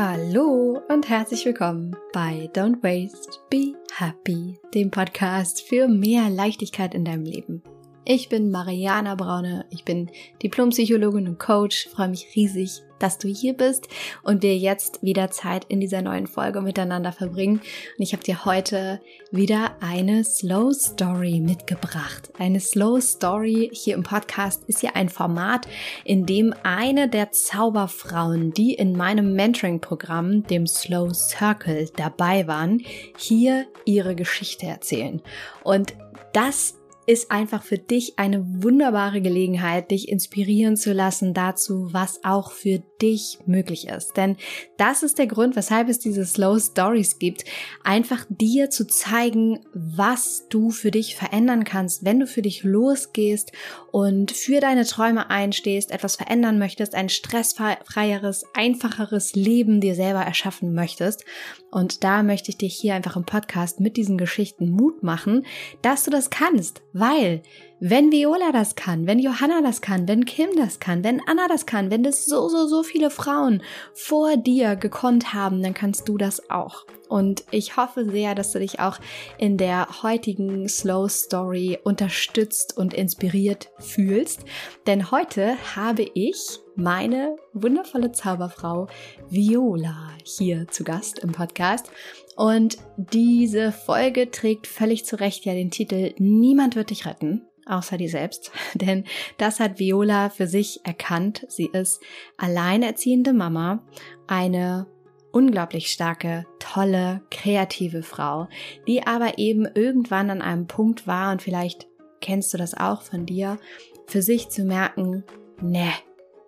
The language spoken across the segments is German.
Hallo und herzlich willkommen bei Don't Waste, Be Happy, dem Podcast für mehr Leichtigkeit in deinem Leben. Ich bin Mariana Braune, ich bin Diplompsychologin und Coach, freue mich riesig, dass du hier bist und wir jetzt wieder Zeit in dieser neuen Folge miteinander verbringen. Und ich habe dir heute wieder eine Slow Story mitgebracht. Eine Slow Story hier im Podcast ist ja ein Format, in dem eine der Zauberfrauen, die in meinem Mentoring-Programm, dem Slow Circle, dabei waren, hier ihre Geschichte erzählen. Und das ist einfach für dich eine wunderbare Gelegenheit, dich inspirieren zu lassen dazu, was auch für dich möglich ist. Denn das ist der Grund, weshalb es diese Slow Stories gibt, einfach dir zu zeigen, was du für dich verändern kannst, wenn du für dich losgehst und für deine Träume einstehst, etwas verändern möchtest, ein stressfreieres, einfacheres Leben dir selber erschaffen möchtest. Und da möchte ich dich hier einfach im Podcast mit diesen Geschichten Mut machen, dass du das kannst, weil wenn Viola das kann, wenn Johanna das kann, wenn Kim das kann, wenn Anna das kann, wenn das so, so, so viele Frauen vor dir gekonnt haben, dann kannst du das auch. Und ich hoffe sehr, dass du dich auch in der heutigen Slow Story unterstützt und inspiriert fühlst. Denn heute habe ich meine wundervolle Zauberfrau Viola hier zu Gast im Podcast. Und diese Folge trägt völlig zu Recht ja den Titel Niemand wird dich retten außer die selbst. Denn das hat Viola für sich erkannt. Sie ist alleinerziehende Mama, eine unglaublich starke, tolle, kreative Frau, die aber eben irgendwann an einem Punkt war und vielleicht kennst du das auch von dir, für sich zu merken, ne,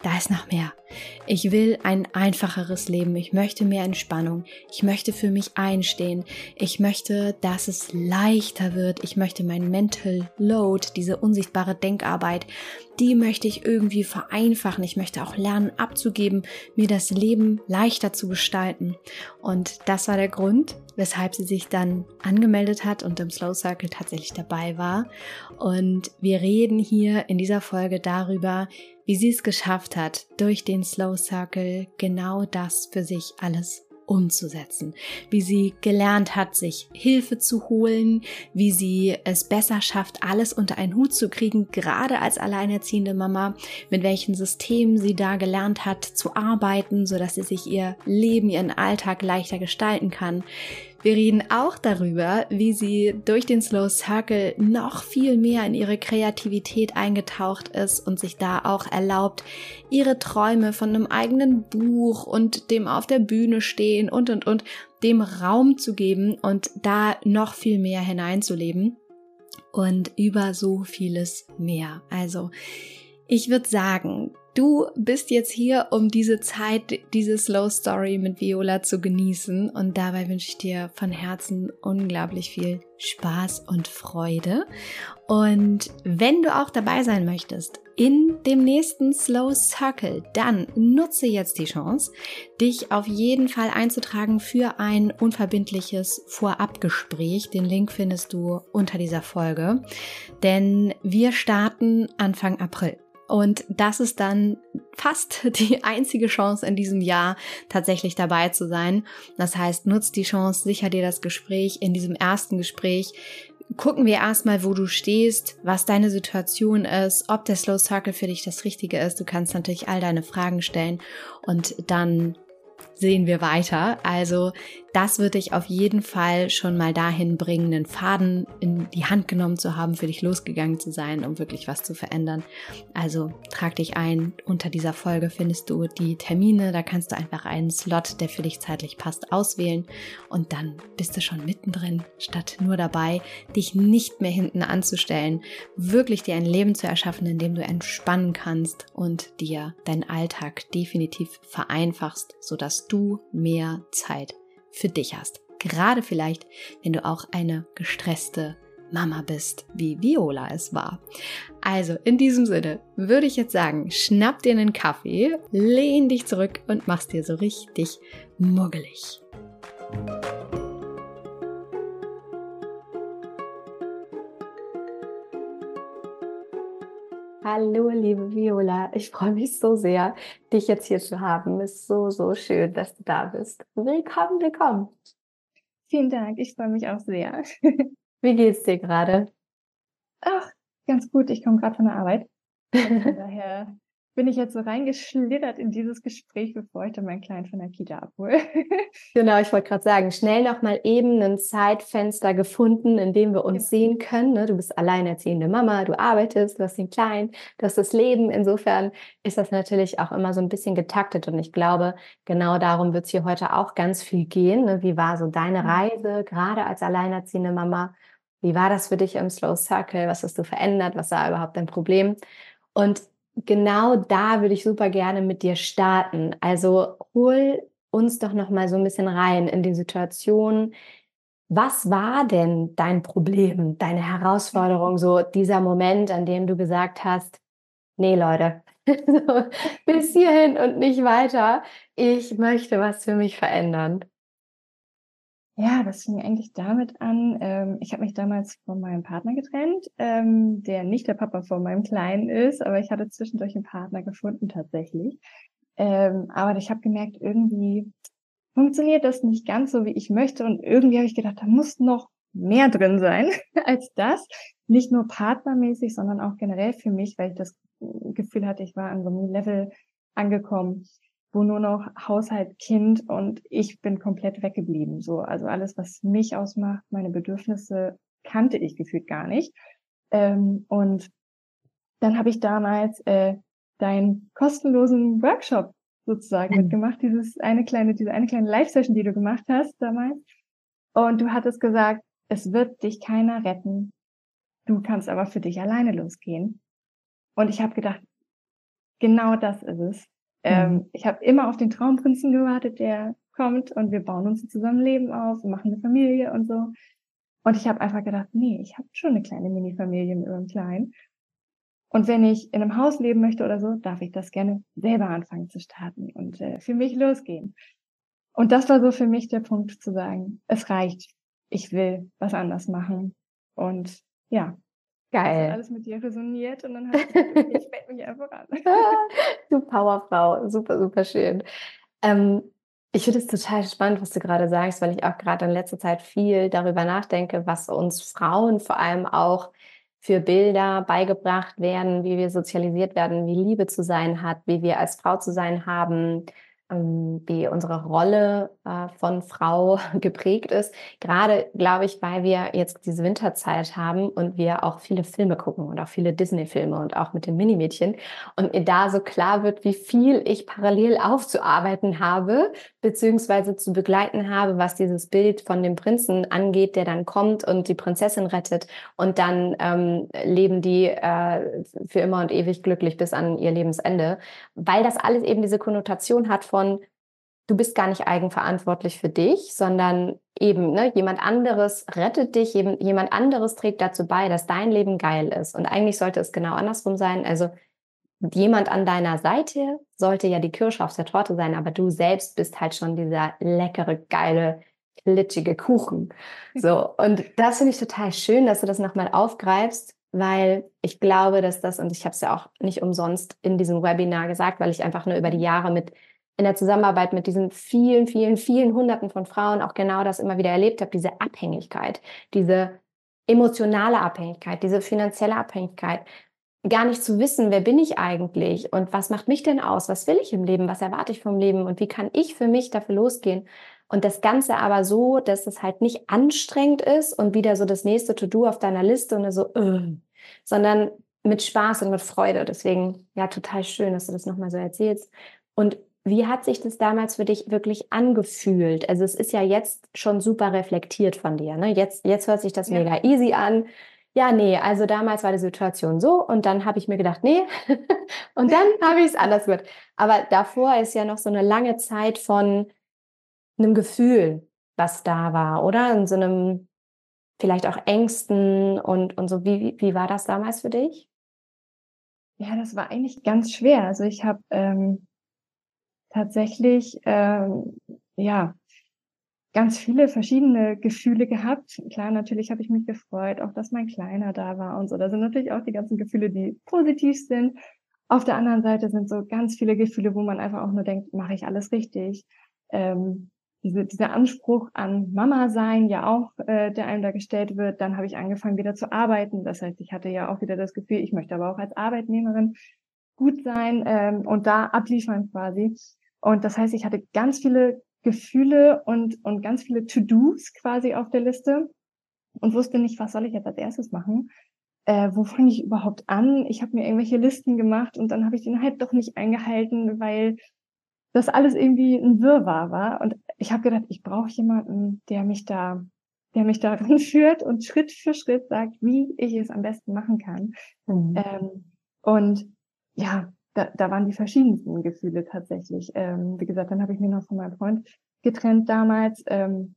da ist noch mehr. Ich will ein einfacheres Leben. Ich möchte mehr Entspannung. Ich möchte für mich einstehen. Ich möchte, dass es leichter wird. Ich möchte mein Mental Load, diese unsichtbare Denkarbeit, die möchte ich irgendwie vereinfachen. Ich möchte auch lernen abzugeben, mir das Leben leichter zu gestalten. Und das war der Grund, weshalb sie sich dann angemeldet hat und im Slow Circle tatsächlich dabei war. Und wir reden hier in dieser Folge darüber, wie sie es geschafft hat, durch den Slow Circle genau das für sich alles umzusetzen, wie sie gelernt hat, sich Hilfe zu holen, wie sie es besser schafft, alles unter einen Hut zu kriegen, gerade als alleinerziehende Mama, mit welchen Systemen sie da gelernt hat zu arbeiten, so dass sie sich ihr Leben, ihren Alltag leichter gestalten kann, wir reden auch darüber, wie sie durch den Slow Circle noch viel mehr in ihre Kreativität eingetaucht ist und sich da auch erlaubt, ihre Träume von einem eigenen Buch und dem auf der Bühne stehen und und und dem Raum zu geben und da noch viel mehr hineinzuleben und über so vieles mehr. Also ich würde sagen, Du bist jetzt hier, um diese Zeit, diese Slow Story mit Viola zu genießen und dabei wünsche ich dir von Herzen unglaublich viel Spaß und Freude. Und wenn du auch dabei sein möchtest in dem nächsten Slow Circle, dann nutze jetzt die Chance, dich auf jeden Fall einzutragen für ein unverbindliches Vorabgespräch. Den Link findest du unter dieser Folge, denn wir starten Anfang April. Und das ist dann fast die einzige Chance in diesem Jahr tatsächlich dabei zu sein. Das heißt, nutzt die Chance, sicher dir das Gespräch. In diesem ersten Gespräch gucken wir erstmal, wo du stehst, was deine Situation ist, ob der Slow Circle für dich das Richtige ist. Du kannst natürlich all deine Fragen stellen und dann sehen wir weiter. Also das wird dich auf jeden Fall schon mal dahin bringen, einen Faden in die Hand genommen zu haben, für dich losgegangen zu sein, um wirklich was zu verändern. Also trag dich ein. Unter dieser Folge findest du die Termine. Da kannst du einfach einen Slot, der für dich zeitlich passt, auswählen. Und dann bist du schon mittendrin, statt nur dabei, dich nicht mehr hinten anzustellen, wirklich dir ein Leben zu erschaffen, in dem du entspannen kannst und dir deinen Alltag definitiv vereinfachst, sodass du mehr Zeit für dich hast. Gerade vielleicht, wenn du auch eine gestresste Mama bist, wie Viola es war. Also in diesem Sinne würde ich jetzt sagen, schnapp dir einen Kaffee, lehn dich zurück und mach's dir so richtig muggelig. Hallo, liebe Viola. Ich freue mich so sehr, dich jetzt hier zu haben. Es ist so, so schön, dass du da bist. Willkommen, willkommen. Vielen Dank. Ich freue mich auch sehr. Wie geht's dir gerade? Ach, ganz gut. Ich komme gerade von der Arbeit. Von daher bin ich jetzt so reingeschlittert in dieses Gespräch, bevor ich dann meinen Kleinen von der Kita abhole. genau, ich wollte gerade sagen, schnell noch mal eben ein Zeitfenster gefunden, in dem wir uns genau. sehen können. Ne? Du bist alleinerziehende Mama, du arbeitest, du hast den Kleinen, du hast das Leben. Insofern ist das natürlich auch immer so ein bisschen getaktet und ich glaube, genau darum wird es hier heute auch ganz viel gehen. Ne? Wie war so deine mhm. Reise, gerade als alleinerziehende Mama? Wie war das für dich im Slow Circle? Was hast du verändert? Was war überhaupt dein Problem? Und genau da würde ich super gerne mit dir starten. Also hol uns doch noch mal so ein bisschen rein in die Situation. Was war denn dein Problem, deine Herausforderung, so dieser Moment, an dem du gesagt hast, nee Leute, bis hierhin und nicht weiter. Ich möchte was für mich verändern. Ja, das fing eigentlich damit an. Ähm, ich habe mich damals von meinem Partner getrennt, ähm, der nicht der Papa von meinem Kleinen ist, aber ich hatte zwischendurch einen Partner gefunden tatsächlich. Ähm, aber ich habe gemerkt, irgendwie funktioniert das nicht ganz so, wie ich möchte. Und irgendwie habe ich gedacht, da muss noch mehr drin sein als das. Nicht nur partnermäßig, sondern auch generell für mich, weil ich das Gefühl hatte, ich war an so einem Level angekommen, wo nur noch Haushalt, Kind und ich bin komplett weggeblieben. So, also alles, was mich ausmacht, meine Bedürfnisse kannte ich gefühlt gar nicht. Ähm, und dann habe ich damals äh, deinen kostenlosen Workshop sozusagen mhm. mitgemacht, dieses eine kleine, diese eine kleine Live-Session, die du gemacht hast damals. Und du hattest gesagt, es wird dich keiner retten. Du kannst aber für dich alleine losgehen. Und ich habe gedacht, genau das ist es. Ähm, mhm. ich habe immer auf den Traumprinzen gewartet, der kommt und wir bauen uns ein Zusammenleben auf, machen eine Familie und so. Und ich habe einfach gedacht, nee, ich habe schon eine kleine Mini-Familie mit meinem Kleinen. Und wenn ich in einem Haus leben möchte oder so, darf ich das gerne selber anfangen zu starten und äh, für mich losgehen. Und das war so für mich der Punkt zu sagen, es reicht, ich will was anders machen. Und ja, Geil. Das alles mit dir resoniert und dann habe ich gesagt, okay, ich melde mich einfach an. du Powerfrau, super, super schön. Ähm, ich finde es total spannend, was du gerade sagst, weil ich auch gerade in letzter Zeit viel darüber nachdenke, was uns Frauen vor allem auch für Bilder beigebracht werden, wie wir sozialisiert werden, wie Liebe zu sein hat, wie wir als Frau zu sein haben, wie unsere Rolle äh, von Frau geprägt ist. Gerade, glaube ich, weil wir jetzt diese Winterzeit haben und wir auch viele Filme gucken und auch viele Disney-Filme und auch mit den Minimädchen und mir da so klar wird, wie viel ich parallel aufzuarbeiten habe, beziehungsweise zu begleiten habe, was dieses Bild von dem Prinzen angeht, der dann kommt und die Prinzessin rettet und dann ähm, leben die äh, für immer und ewig glücklich bis an ihr Lebensende, weil das alles eben diese Konnotation hat von von, du bist gar nicht eigenverantwortlich für dich, sondern eben ne, jemand anderes rettet dich, jemand anderes trägt dazu bei, dass dein Leben geil ist. Und eigentlich sollte es genau andersrum sein. Also jemand an deiner Seite sollte ja die Kirsche auf der Torte sein, aber du selbst bist halt schon dieser leckere, geile, klitschige Kuchen. So. Und das finde ich total schön, dass du das nochmal aufgreifst, weil ich glaube, dass das, und ich habe es ja auch nicht umsonst in diesem Webinar gesagt, weil ich einfach nur über die Jahre mit in der Zusammenarbeit mit diesen vielen, vielen, vielen Hunderten von Frauen auch genau das immer wieder erlebt habe, diese Abhängigkeit, diese emotionale Abhängigkeit, diese finanzielle Abhängigkeit, gar nicht zu wissen, wer bin ich eigentlich und was macht mich denn aus, was will ich im Leben, was erwarte ich vom Leben und wie kann ich für mich dafür losgehen. Und das Ganze aber so, dass es halt nicht anstrengend ist und wieder so das nächste To-Do auf deiner Liste und so, äh, sondern mit Spaß und mit Freude. Deswegen, ja, total schön, dass du das nochmal so erzählst. Und wie hat sich das damals für dich wirklich angefühlt? Also es ist ja jetzt schon super reflektiert von dir. Ne? Jetzt, jetzt hört sich das ja. mega easy an. Ja, nee, also damals war die Situation so und dann habe ich mir gedacht, nee, und dann habe ich es anders gehört. Aber davor ist ja noch so eine lange Zeit von einem Gefühl, was da war, oder? In so einem vielleicht auch Ängsten und, und so. Wie, wie war das damals für dich? Ja, das war eigentlich ganz schwer. Also ich habe ähm, tatsächlich, ähm, ja, ganz viele verschiedene Gefühle gehabt. Klar, natürlich habe ich mich gefreut, auch dass mein Kleiner da war und so. Da sind natürlich auch die ganzen Gefühle, die positiv sind. Auf der anderen Seite sind so ganz viele Gefühle, wo man einfach auch nur denkt, mache ich alles richtig? Ähm, diese, dieser Anspruch an Mama sein ja auch, äh, der einem da gestellt wird. Dann habe ich angefangen wieder zu arbeiten. Das heißt, ich hatte ja auch wieder das Gefühl, ich möchte aber auch als Arbeitnehmerin gut sein ähm, und da abliefern quasi. Und das heißt, ich hatte ganz viele Gefühle und, und ganz viele To-Dos quasi auf der Liste und wusste nicht, was soll ich jetzt als erstes machen. Äh, wo fange ich überhaupt an? Ich habe mir irgendwelche Listen gemacht und dann habe ich den halt doch nicht eingehalten, weil das alles irgendwie ein Wirrwarr war. Und ich habe gedacht, ich brauche jemanden, der mich da, der mich da ranführt und Schritt für Schritt sagt, wie ich es am besten machen kann. Mhm. Ähm, und ja, da, da waren die verschiedensten Gefühle tatsächlich. Ähm, wie gesagt, dann habe ich mich noch von meinem Freund getrennt damals, ähm,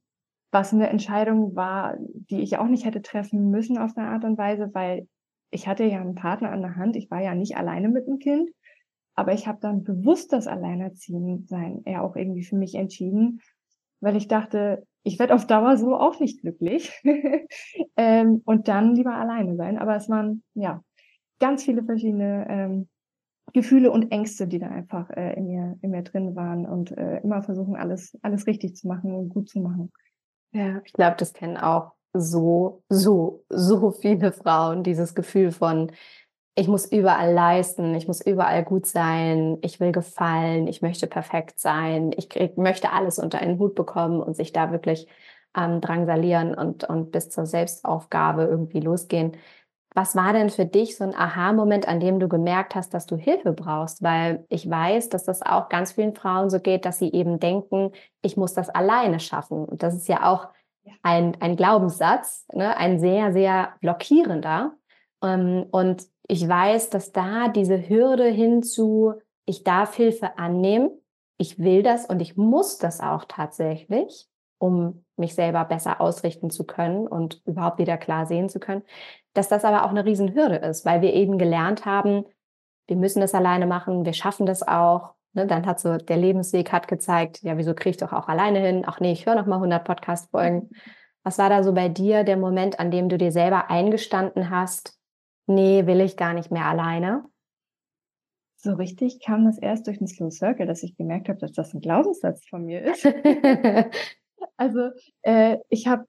was eine Entscheidung war, die ich auch nicht hätte treffen müssen auf eine Art und Weise, weil ich hatte ja einen Partner an der Hand. Ich war ja nicht alleine mit dem Kind, aber ich habe dann bewusst das Alleinerziehen sein eher auch irgendwie für mich entschieden, weil ich dachte, ich werde auf Dauer so auch nicht glücklich ähm, und dann lieber alleine sein. Aber es waren ja ganz viele verschiedene ähm, Gefühle und Ängste, die da einfach äh, in mir in mir drin waren und äh, immer versuchen alles alles richtig zu machen und gut zu machen. Ja, ich glaube, das kennen auch so so so viele Frauen dieses Gefühl von ich muss überall leisten, ich muss überall gut sein, ich will gefallen, ich möchte perfekt sein, ich krieg, möchte alles unter einen Hut bekommen und sich da wirklich ähm, drangsalieren und, und bis zur Selbstaufgabe irgendwie losgehen. Was war denn für dich so ein Aha-Moment, an dem du gemerkt hast, dass du Hilfe brauchst? Weil ich weiß, dass das auch ganz vielen Frauen so geht, dass sie eben denken, ich muss das alleine schaffen. Und das ist ja auch ein, ein Glaubenssatz, ne? ein sehr, sehr blockierender. Ähm, und ich weiß, dass da diese Hürde hinzu, ich darf Hilfe annehmen, ich will das und ich muss das auch tatsächlich, um mich selber besser ausrichten zu können und überhaupt wieder klar sehen zu können, dass das aber auch eine Riesenhürde ist, weil wir eben gelernt haben, wir müssen das alleine machen, wir schaffen das auch. Ne? Dann hat so der Lebensweg hat gezeigt, ja, wieso kriege ich doch auch alleine hin? Ach nee, ich höre noch mal 100 Podcast-Folgen. Was war da so bei dir der Moment, an dem du dir selber eingestanden hast, nee, will ich gar nicht mehr alleine? So richtig kam das erst durch den Slow Circle, dass ich gemerkt habe, dass das ein Glaubenssatz von mir ist. also äh, ich habe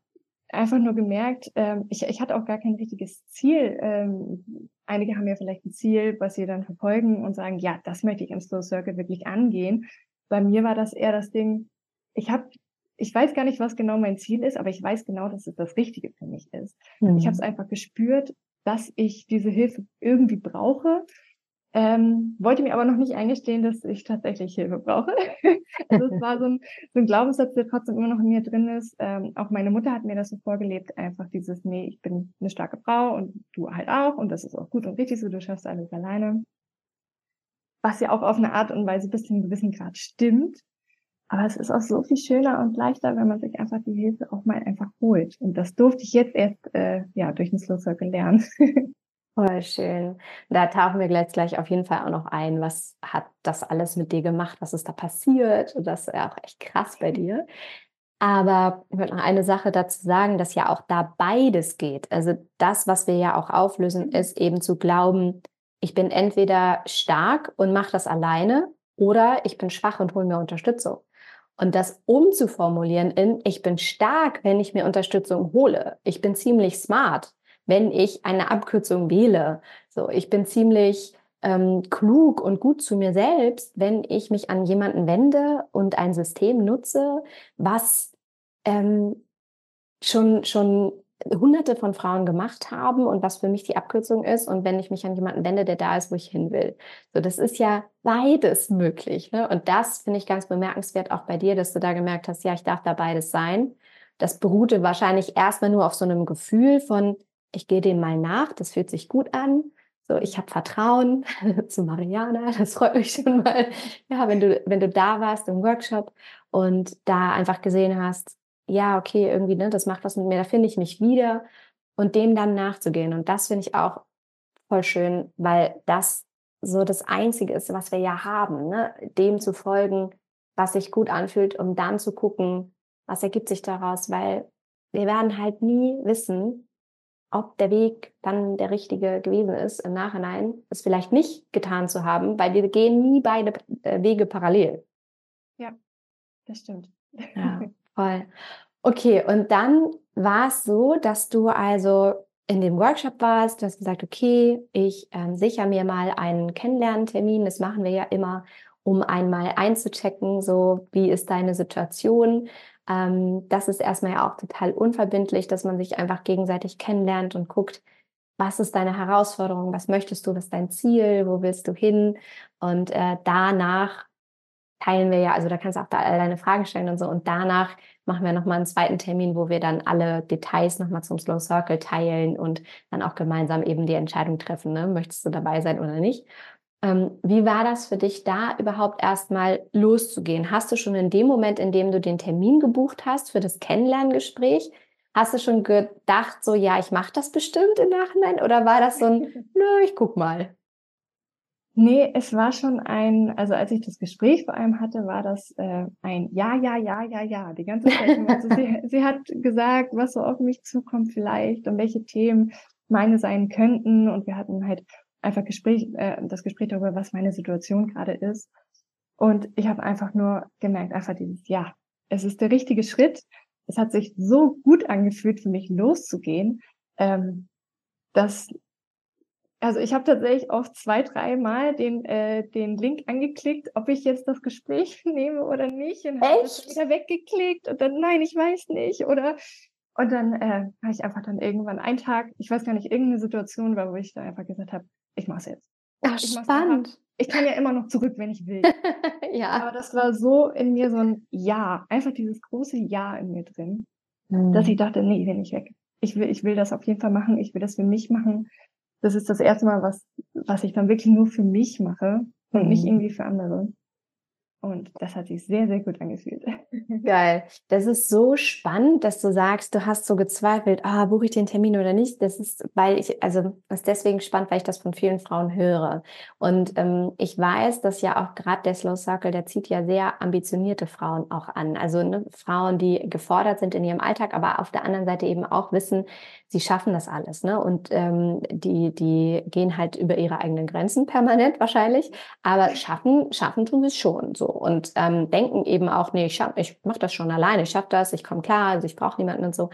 einfach nur gemerkt, ähm, ich, ich hatte auch gar kein richtiges Ziel. Ähm, einige haben ja vielleicht ein Ziel, was sie dann verfolgen und sagen, ja, das möchte ich im Slow Circle wirklich angehen. Bei mir war das eher das Ding, ich habe ich weiß gar nicht, was genau mein Ziel ist, aber ich weiß genau, dass es das Richtige für mich ist. Mhm. Ich habe es einfach gespürt dass ich diese Hilfe irgendwie brauche. Ähm, wollte mir aber noch nicht eingestehen, dass ich tatsächlich Hilfe brauche. also es war so ein, so ein Glaubenssatz, der trotzdem immer noch in mir drin ist. Ähm, auch meine Mutter hat mir das so vorgelebt, einfach dieses, nee, ich bin eine starke Frau und du halt auch und das ist auch gut und richtig so, du schaffst alles alleine. Was ja auch auf eine Art und Weise bis zu einem gewissen Grad stimmt. Aber es ist auch so viel schöner und leichter, wenn man sich einfach die Hilfe auch mal einfach holt. Und das durfte ich jetzt erst äh, ja durch den Slow Circle lernen. Voll schön. Da tauchen wir gleich, gleich auf jeden Fall auch noch ein. Was hat das alles mit dir gemacht? Was ist da passiert? Und das ist ja auch echt krass bei dir. Aber ich würde noch eine Sache dazu sagen, dass ja auch da beides geht. Also das, was wir ja auch auflösen, ist eben zu glauben, ich bin entweder stark und mache das alleine oder ich bin schwach und hole mir Unterstützung. Und das umzuformulieren in, ich bin stark, wenn ich mir Unterstützung hole. Ich bin ziemlich smart, wenn ich eine Abkürzung wähle. So, ich bin ziemlich ähm, klug und gut zu mir selbst, wenn ich mich an jemanden wende und ein System nutze, was ähm, schon, schon hunderte von Frauen gemacht haben und was für mich die Abkürzung ist und wenn ich mich an jemanden wende, der da ist, wo ich hin will. So, das ist ja beides möglich. Ne? Und das finde ich ganz bemerkenswert auch bei dir, dass du da gemerkt hast, ja, ich darf da beides sein. Das beruhte wahrscheinlich erstmal nur auf so einem Gefühl von, ich gehe dem mal nach, das fühlt sich gut an. So, ich habe Vertrauen zu Mariana, das freut mich schon mal. Ja, wenn du, wenn du da warst im Workshop und da einfach gesehen hast, ja, okay, irgendwie, ne, das macht was mit mir, da finde ich mich wieder und dem dann nachzugehen. Und das finde ich auch voll schön, weil das so das Einzige ist, was wir ja haben, ne? dem zu folgen, was sich gut anfühlt, um dann zu gucken, Was ergibt sich daraus? Weil wir werden halt nie wissen, ob der Weg dann der richtige gewesen ist im Nachhinein, es vielleicht nicht getan zu haben, weil wir gehen nie beide äh, Wege parallel. Ja, das stimmt. Ja, voll. Okay, und dann war es so, dass du also in dem Workshop warst, du hast gesagt, okay, ich ähm, sichere mir mal einen Kennenlerntermin. Das machen wir ja immer, um einmal einzuchecken, so wie ist deine Situation, ähm, das ist erstmal ja auch total unverbindlich, dass man sich einfach gegenseitig kennenlernt und guckt, was ist deine Herausforderung, was möchtest du, was ist dein Ziel, wo willst du hin? Und äh, danach teilen wir ja, also da kannst du auch da all deine Fragen stellen und so. Und danach machen wir nochmal einen zweiten Termin, wo wir dann alle Details nochmal zum Slow Circle teilen und dann auch gemeinsam eben die Entscheidung treffen, ne? möchtest du dabei sein oder nicht. Ähm, wie war das für dich da überhaupt erstmal loszugehen? Hast du schon in dem Moment, in dem du den Termin gebucht hast für das Kennenlerngespräch, hast du schon gedacht, so ja, ich mache das bestimmt im Nachhinein? Oder war das so ein, nö, ich guck mal? Nee, es war schon ein, also als ich das Gespräch vor allem hatte, war das äh, ein Ja, ja, ja, ja, ja, die ganze Zeit. Also sie, sie hat gesagt, was so auf mich zukommt vielleicht und welche Themen meine sein könnten. Und wir hatten halt einfach Gespräch, äh, das Gespräch darüber, was meine Situation gerade ist. Und ich habe einfach nur gemerkt, einfach dieses, ja, es ist der richtige Schritt. Es hat sich so gut angefühlt für mich loszugehen, ähm, dass also ich habe tatsächlich oft zwei, dreimal den, äh, den Link angeklickt, ob ich jetzt das Gespräch nehme oder nicht. Und habe das wieder weggeklickt und dann, nein, ich weiß nicht. Oder und dann äh, habe ich einfach dann irgendwann einen Tag, ich weiß gar nicht, irgendeine Situation war, wo ich da einfach gesagt habe, ich mache es jetzt. Ach, ich spannend. Ich kann ja immer noch zurück, wenn ich will. ja. Aber das war so in mir so ein Ja, einfach dieses große Ja in mir drin, mhm. dass ich dachte, nee, ich will nicht weg. Ich will, ich will das auf jeden Fall machen. Ich will das für mich machen. Das ist das erste Mal, was, was ich dann wirklich nur für mich mache und mhm. nicht irgendwie für andere. Und das hat sich sehr, sehr gut angefühlt. Geil. Das ist so spannend, dass du sagst, du hast so gezweifelt, ah, buche ich den Termin oder nicht. Das ist, weil ich, also das ist deswegen spannend, weil ich das von vielen Frauen höre. Und ähm, ich weiß, dass ja auch gerade der Slow Circle, der zieht ja sehr ambitionierte Frauen auch an. Also ne, Frauen, die gefordert sind in ihrem Alltag, aber auf der anderen Seite eben auch wissen, sie schaffen das alles. Ne? Und ähm, die, die gehen halt über ihre eigenen Grenzen permanent wahrscheinlich, aber schaffen, schaffen tun sie es schon so und ähm, denken eben auch, nee, ich, ich mache das schon alleine, ich schaffe das, ich komme klar, also ich brauche niemanden und so.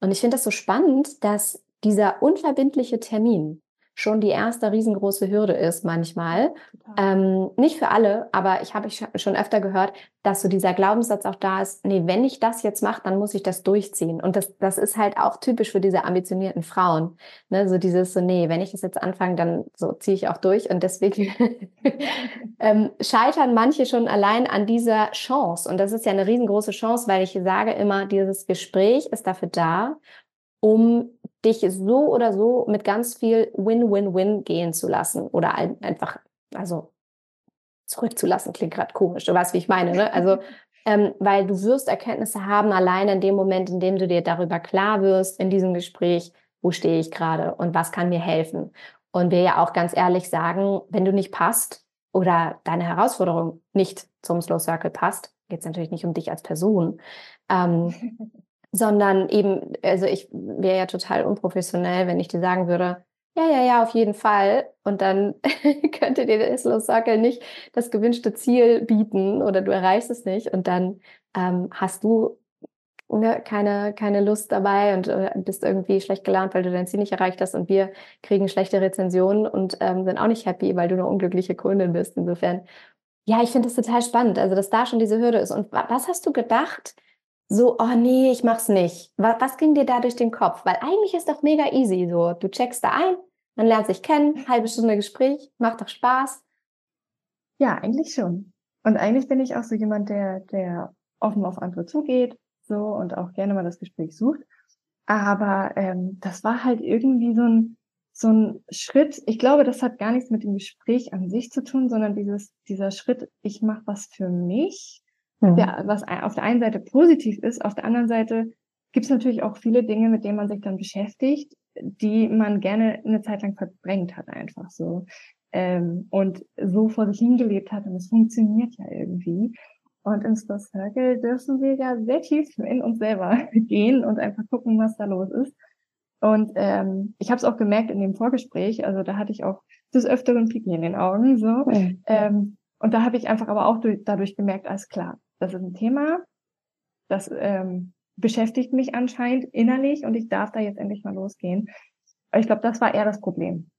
Und ich finde das so spannend, dass dieser unverbindliche Termin, schon die erste riesengroße Hürde ist manchmal. Ähm, nicht für alle, aber ich habe schon öfter gehört, dass so dieser Glaubenssatz auch da ist, nee, wenn ich das jetzt mache, dann muss ich das durchziehen. Und das, das ist halt auch typisch für diese ambitionierten Frauen. Ne? So dieses so, nee, wenn ich das jetzt anfange, dann so ziehe ich auch durch. Und deswegen ähm, scheitern manche schon allein an dieser Chance. Und das ist ja eine riesengroße Chance, weil ich sage immer, dieses Gespräch ist dafür da, um dich so oder so mit ganz viel Win-Win-Win gehen zu lassen oder einfach, also zurückzulassen, klingt gerade komisch, du weißt, wie ich meine, ne? Also, ähm, weil du wirst Erkenntnisse haben, allein in dem Moment, in dem du dir darüber klar wirst, in diesem Gespräch, wo stehe ich gerade und was kann mir helfen. Und wir ja auch ganz ehrlich sagen, wenn du nicht passt oder deine Herausforderung nicht zum Slow Circle passt, geht es natürlich nicht um dich als Person, ähm, sondern eben, also ich wäre ja total unprofessionell, wenn ich dir sagen würde, ja, ja, ja, auf jeden Fall. Und dann könnte dir der Slow Circle nicht das gewünschte Ziel bieten oder du erreichst es nicht. Und dann ähm, hast du ne, keine, keine Lust dabei und äh, bist irgendwie schlecht gelaunt, weil du dein Ziel nicht erreicht hast. Und wir kriegen schlechte Rezensionen und ähm, sind auch nicht happy, weil du eine unglückliche Kundin bist. Insofern, ja, ich finde das total spannend. Also, dass da schon diese Hürde ist. Und was hast du gedacht? So, oh nee, ich mach's nicht. Was, was ging dir da durch den Kopf? Weil eigentlich ist doch mega easy so. Du checkst da ein, man lernt sich kennen, halbe Stunde Gespräch, macht doch Spaß. Ja, eigentlich schon. Und eigentlich bin ich auch so jemand, der, der offen auf andere zugeht, so und auch gerne mal das Gespräch sucht. Aber ähm, das war halt irgendwie so ein so ein Schritt. Ich glaube, das hat gar nichts mit dem Gespräch an sich zu tun, sondern dieses dieser Schritt. Ich mache was für mich mhm. der, was auf der einen Seite positiv ist, auf der anderen Seite gibt es natürlich auch viele Dinge, mit denen man sich dann beschäftigt, die man gerne eine Zeit lang verdrängt hat, einfach so. Ähm, und so vor sich hingelebt hat und es funktioniert ja irgendwie. Und im Slow Circle dürfen wir ja sehr tief in uns selber gehen und einfach gucken, was da los ist. Und ähm, ich habe es auch gemerkt in dem Vorgespräch, also da hatte ich auch des Öfteren Picken in den Augen. so. Mhm. Ähm, und da habe ich einfach aber auch durch, dadurch gemerkt, alles klar, das ist ein Thema, das ähm, beschäftigt mich anscheinend innerlich und ich darf da jetzt endlich mal losgehen. Aber ich glaube, das war eher das Problem.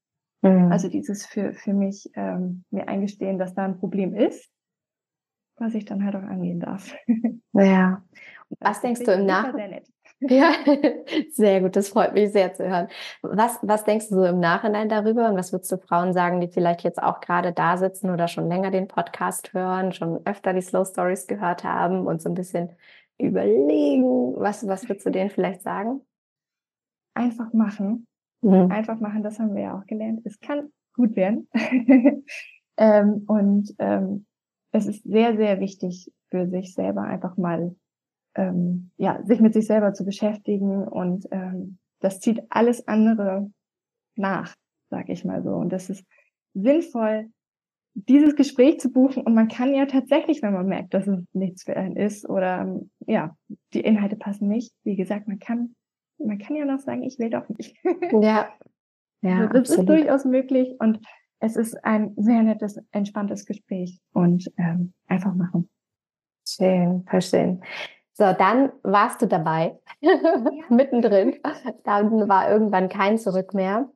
Mhm. Also dieses für, für mich ähm, mir eingestehen, dass da ein Problem ist, was ich dann halt auch angehen darf. Ja. was denkst du im Nachhinein? Ja, sehr gut, das freut mich sehr zu hören. Was, was denkst du so im Nachhinein darüber und was würdest du Frauen sagen, die vielleicht jetzt auch gerade da sitzen oder schon länger den Podcast hören, schon öfter die Slow Stories gehört haben und so ein bisschen überlegen, was, was würdest du denen vielleicht sagen? Einfach machen. Mhm. Einfach machen, das haben wir ja auch gelernt. Es kann gut werden. ähm, und ähm, es ist sehr, sehr wichtig für sich selber einfach mal ähm, ja, sich mit sich selber zu beschäftigen und ähm, das zieht alles andere nach, sag ich mal so. Und das ist sinnvoll, dieses Gespräch zu buchen und man kann ja tatsächlich, wenn man merkt, dass es nichts für einen ist oder ja, die Inhalte passen nicht, wie gesagt, man kann, man kann ja noch sagen, ich will doch nicht. Ja. Ja, also das absolut. ist durchaus möglich und es ist ein sehr nettes, entspanntes Gespräch und ähm, einfach machen. Schön, verstehen. So, dann warst du dabei, ja. mittendrin. Dann war irgendwann kein Zurück mehr.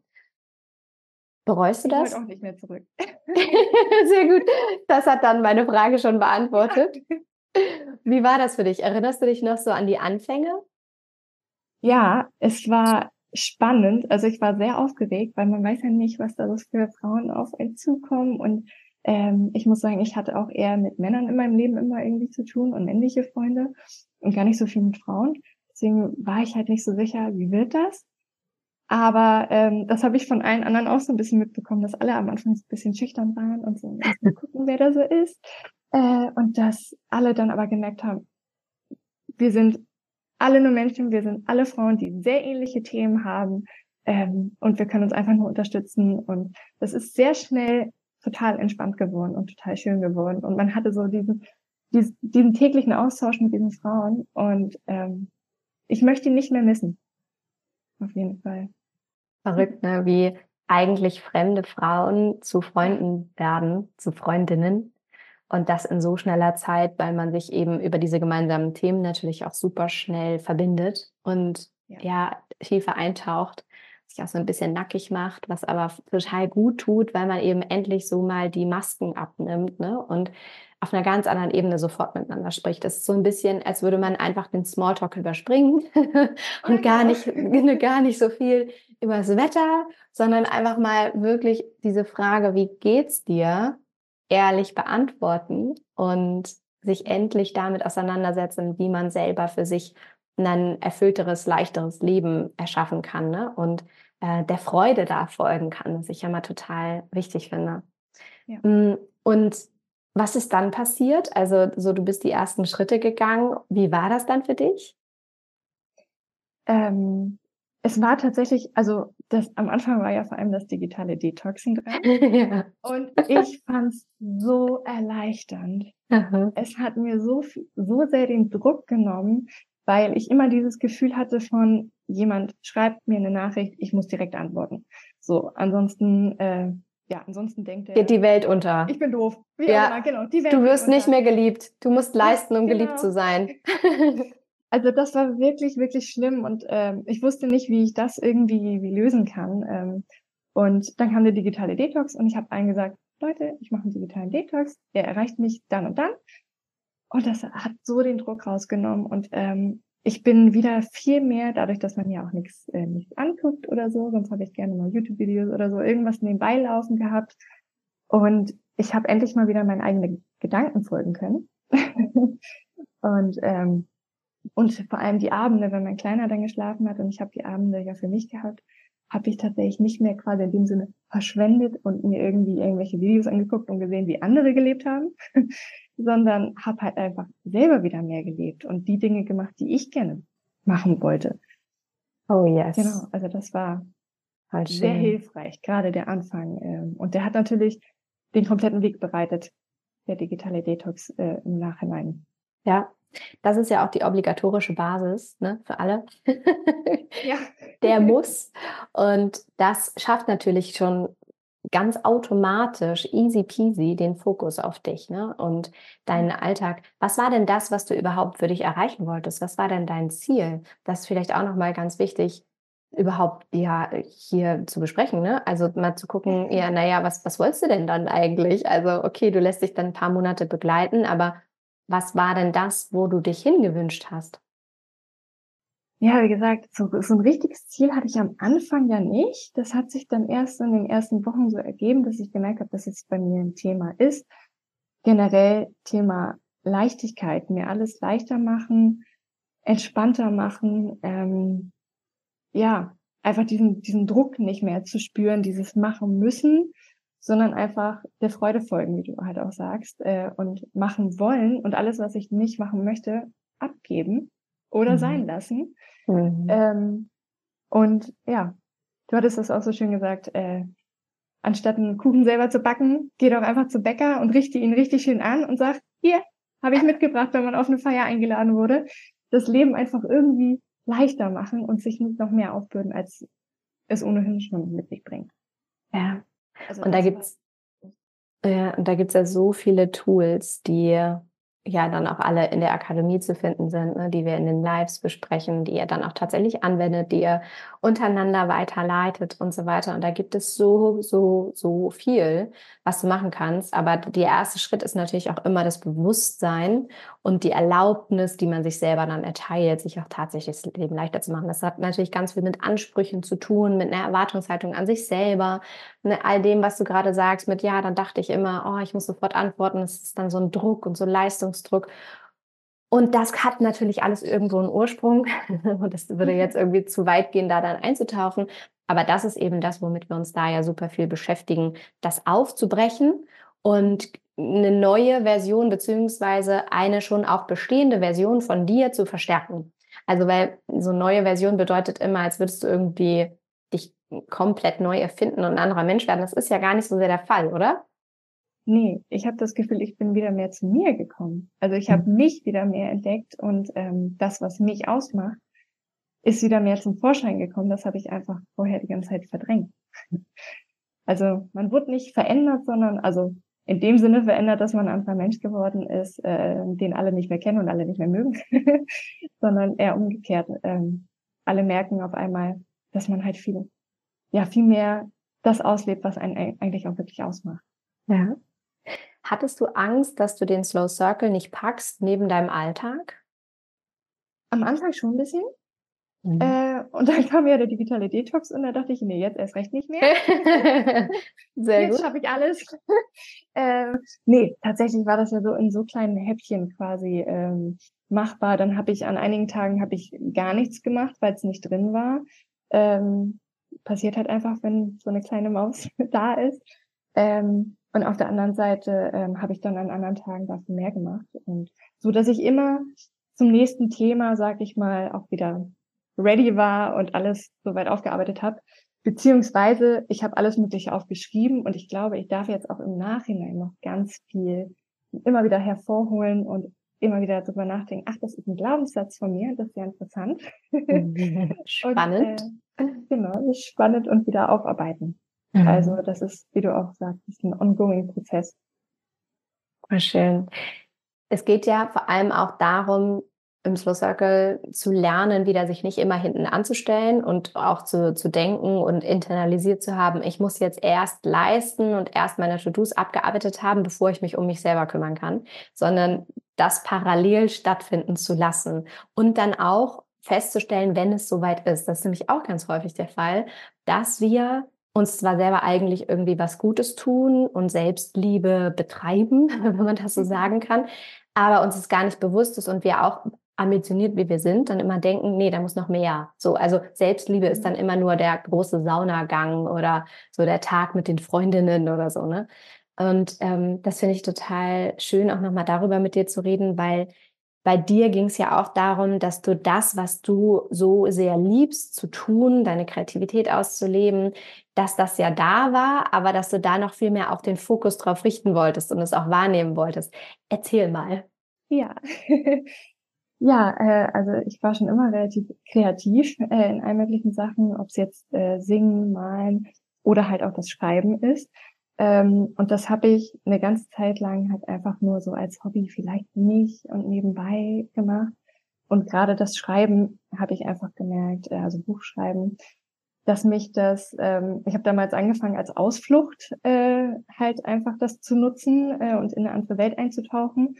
Bereust du das? Ich auch nicht mehr zurück. Sehr gut. Das hat dann meine Frage schon beantwortet. Wie war das für dich? Erinnerst du dich noch so an die Anfänge? Ja, es war spannend. Also ich war sehr aufgeregt, weil man weiß ja nicht, was da so für Frauen auf einen zukommen und ähm, ich muss sagen, ich hatte auch eher mit Männern in meinem Leben immer irgendwie zu tun und männliche Freunde und gar nicht so viel mit Frauen. Deswegen war ich halt nicht so sicher, wie wird das? Aber ähm, das habe ich von allen anderen auch so ein bisschen mitbekommen, dass alle am Anfang ein bisschen schüchtern waren und so mal gucken, wer da so ist. Äh, und dass alle dann aber gemerkt haben, wir sind alle nur Menschen, wir sind alle Frauen, die sehr ähnliche Themen haben ähm, und wir können uns einfach nur unterstützen. Und das ist sehr schnell total entspannt geworden und total schön geworden. Und man hatte so diesen, diesen, diesen täglichen Austausch mit diesen Frauen und ähm, ich möchte ihn nicht mehr missen. Auf jeden Fall. Verrückt, ne? Wie eigentlich fremde Frauen zu Freunden werden, zu Freundinnen. Und das in so schneller Zeit, weil man sich eben über diese gemeinsamen Themen natürlich auch super schnell verbindet und ja, ja tiefer eintaucht sich auch so ein bisschen nackig macht, was aber total gut tut, weil man eben endlich so mal die Masken abnimmt ne? und auf einer ganz anderen Ebene sofort miteinander spricht. Das ist so ein bisschen, als würde man einfach den Smalltalk überspringen und gar nicht, gar nicht so viel über das Wetter, sondern einfach mal wirklich diese Frage, wie geht's dir, ehrlich beantworten und sich endlich damit auseinandersetzen, wie man selber für sich ein erfüllteres, leichteres Leben erschaffen kann ne? und äh, der Freude da folgen kann, was ich ja mal total wichtig finde. Ja. Mm, und was ist dann passiert? Also so, du bist die ersten Schritte gegangen. Wie war das dann für dich? Ähm, es war tatsächlich, also das am Anfang war ja vor allem das digitale Detoxing dran. ja. Und ich fand es so erleichternd. Aha. Es hat mir so, so sehr den Druck genommen, weil ich immer dieses Gefühl hatte von, jemand schreibt mir eine Nachricht, ich muss direkt antworten. So, ansonsten, äh, ja, ansonsten denkt er. Geht die Welt unter. Ich bin doof. Wie ja, immer, genau. Die Welt du wirst nicht mehr geliebt. Du musst leisten, um genau. geliebt zu sein. also das war wirklich, wirklich schlimm und ähm, ich wusste nicht, wie ich das irgendwie wie lösen kann. Ähm, und dann kam der digitale Detox und ich habe allen gesagt, Leute, ich mache einen digitalen Detox, der erreicht mich dann und dann. Und das hat so den Druck rausgenommen und ähm, ich bin wieder viel mehr, dadurch, dass man ja auch nichts äh, nichts anguckt oder so, sonst habe ich gerne mal YouTube-Videos oder so, irgendwas nebenbei laufen gehabt. Und ich habe endlich mal wieder meinen eigenen Gedanken folgen können. und ähm, und vor allem die Abende, wenn mein Kleiner dann geschlafen hat und ich habe die Abende ja für mich gehabt, habe ich tatsächlich nicht mehr quasi in dem Sinne verschwendet und mir irgendwie irgendwelche Videos angeguckt und gesehen, wie andere gelebt haben, sondern habe halt einfach selber wieder mehr gelebt und die Dinge gemacht, die ich gerne machen wollte. Oh yes. Genau, also das war halt sehr hilfreich, gerade der Anfang. Ähm, und der hat natürlich den kompletten Weg bereitet der digitale Detox äh, im Nachhinein. Ja, das ist ja auch die obligatorische Basis ne, für alle. ja. Der muss. Und das schafft natürlich schon ganz automatisch, easy peasy, den Fokus auf dich ne? und deinen Alltag. Was war denn das, was du überhaupt für dich erreichen wolltest? Was war denn dein Ziel? Das ist vielleicht auch nochmal ganz wichtig, überhaupt ja hier zu besprechen. Ne? Also mal zu gucken, ja, naja, was, was wolltest du denn dann eigentlich? Also, okay, du lässt dich dann ein paar Monate begleiten, aber was war denn das, wo du dich hingewünscht hast? Ja, wie gesagt, so, so ein richtiges Ziel hatte ich am Anfang ja nicht. Das hat sich dann erst in den ersten Wochen so ergeben, dass ich gemerkt habe, dass es bei mir ein Thema ist. Generell Thema Leichtigkeit, mir alles leichter machen, entspannter machen, ähm, ja, einfach diesen, diesen Druck nicht mehr zu spüren, dieses machen müssen, sondern einfach der Freude folgen, wie du halt auch sagst, äh, und machen wollen und alles, was ich nicht machen möchte, abgeben oder mhm. sein lassen. Mhm. Ähm, und ja, du hattest das auch so schön gesagt, äh, anstatt einen Kuchen selber zu backen, geh doch einfach zu Bäcker und richte ihn richtig schön an und sag, hier, habe ich mitgebracht, wenn man auf eine Feier eingeladen wurde. Das Leben einfach irgendwie leichter machen und sich nicht noch mehr aufbürden, als es ohnehin schon mit sich bringt. Ja. Also und da gibt's ja, und da gibt's ja so viele Tools, die ja dann auch alle in der Akademie zu finden sind, ne, die wir in den Lives besprechen, die ihr dann auch tatsächlich anwendet, die ihr untereinander weiterleitet und so weiter. Und da gibt es so, so, so viel, was du machen kannst. Aber der erste Schritt ist natürlich auch immer das Bewusstsein und die Erlaubnis, die man sich selber dann erteilt, sich auch tatsächlich das Leben leichter zu machen. Das hat natürlich ganz viel mit Ansprüchen zu tun, mit einer Erwartungshaltung an sich selber, mit all dem, was du gerade sagst, mit ja, dann dachte ich immer, oh, ich muss sofort antworten. Es ist dann so ein Druck und so Leistungsdruck. Und das hat natürlich alles irgendwo einen Ursprung. Und das würde mhm. jetzt irgendwie zu weit gehen, da dann einzutauchen. Aber das ist eben das, womit wir uns da ja super viel beschäftigen, das aufzubrechen und eine neue Version beziehungsweise eine schon auch bestehende Version von dir zu verstärken. Also weil so neue Version bedeutet immer, als würdest du irgendwie dich komplett neu erfinden und ein anderer Mensch werden. Das ist ja gar nicht so sehr der Fall, oder? Nee, ich habe das Gefühl, ich bin wieder mehr zu mir gekommen. Also ich habe mhm. mich wieder mehr entdeckt und ähm, das, was mich ausmacht, ist wieder mehr zum Vorschein gekommen. Das habe ich einfach vorher die ganze Zeit verdrängt. Also man wurde nicht verändert, sondern also in dem Sinne verändert, dass man ein anderer Mensch geworden ist, äh, den alle nicht mehr kennen und alle nicht mehr mögen, sondern eher umgekehrt. Ähm, alle merken auf einmal, dass man halt viel, ja, viel mehr das auslebt, was einen eigentlich auch wirklich ausmacht. Ja. Hattest du Angst, dass du den Slow Circle nicht packst neben deinem Alltag? Am Anfang schon ein bisschen. Mhm. Äh, und dann kam ja der digitale Detox und da dachte ich, nee, jetzt erst recht nicht mehr. Sehr jetzt schaffe ich alles. äh, nee, tatsächlich war das ja so in so kleinen Häppchen quasi ähm, machbar. Dann habe ich an einigen Tagen habe ich gar nichts gemacht, weil es nicht drin war. Ähm, passiert halt einfach, wenn so eine kleine Maus da ist. Ähm, und auf der anderen Seite ähm, habe ich dann an anderen Tagen dafür mehr gemacht. Und so, dass ich immer zum nächsten Thema, sag ich mal, auch wieder ready war und alles soweit aufgearbeitet habe. Beziehungsweise ich habe alles Mögliche aufgeschrieben und ich glaube, ich darf jetzt auch im Nachhinein noch ganz viel immer wieder hervorholen und immer wieder darüber nachdenken, ach, das ist ein Glaubenssatz von mir, das ist ja interessant. spannend. und, äh, genau, spannend und wieder aufarbeiten. Mhm. Also das ist, wie du auch sagst, ein ongoing Prozess. Schön. Es geht ja vor allem auch darum, im Slow Circle zu lernen, wieder sich nicht immer hinten anzustellen und auch zu, zu denken und internalisiert zu haben, ich muss jetzt erst leisten und erst meine To-Dos abgearbeitet haben, bevor ich mich um mich selber kümmern kann, sondern das parallel stattfinden zu lassen und dann auch festzustellen, wenn es soweit ist. Das ist nämlich auch ganz häufig der Fall, dass wir uns zwar selber eigentlich irgendwie was Gutes tun und Selbstliebe betreiben, wenn man das so mhm. sagen kann, aber uns es gar nicht bewusst ist und wir auch ambitioniert wie wir sind, dann immer denken, nee, da muss noch mehr. So, also Selbstliebe ist dann mhm. immer nur der große Saunagang oder so der Tag mit den Freundinnen oder so, ne? Und ähm, das finde ich total schön, auch nochmal darüber mit dir zu reden, weil bei dir ging es ja auch darum, dass du das, was du so sehr liebst zu tun, deine Kreativität auszuleben, dass das ja da war, aber dass du da noch viel mehr auch den Fokus drauf richten wolltest und es auch wahrnehmen wolltest. Erzähl mal. Ja. ja, äh, also ich war schon immer relativ kreativ äh, in allen möglichen Sachen, ob es jetzt äh, Singen, Malen oder halt auch das Schreiben ist. Ähm, und das habe ich eine ganze Zeit lang halt einfach nur so als Hobby vielleicht nicht und nebenbei gemacht. Und gerade das Schreiben habe ich einfach gemerkt, äh, also Buchschreiben, dass mich das, ähm, ich habe damals angefangen als Ausflucht äh, halt einfach das zu nutzen äh, und in eine andere Welt einzutauchen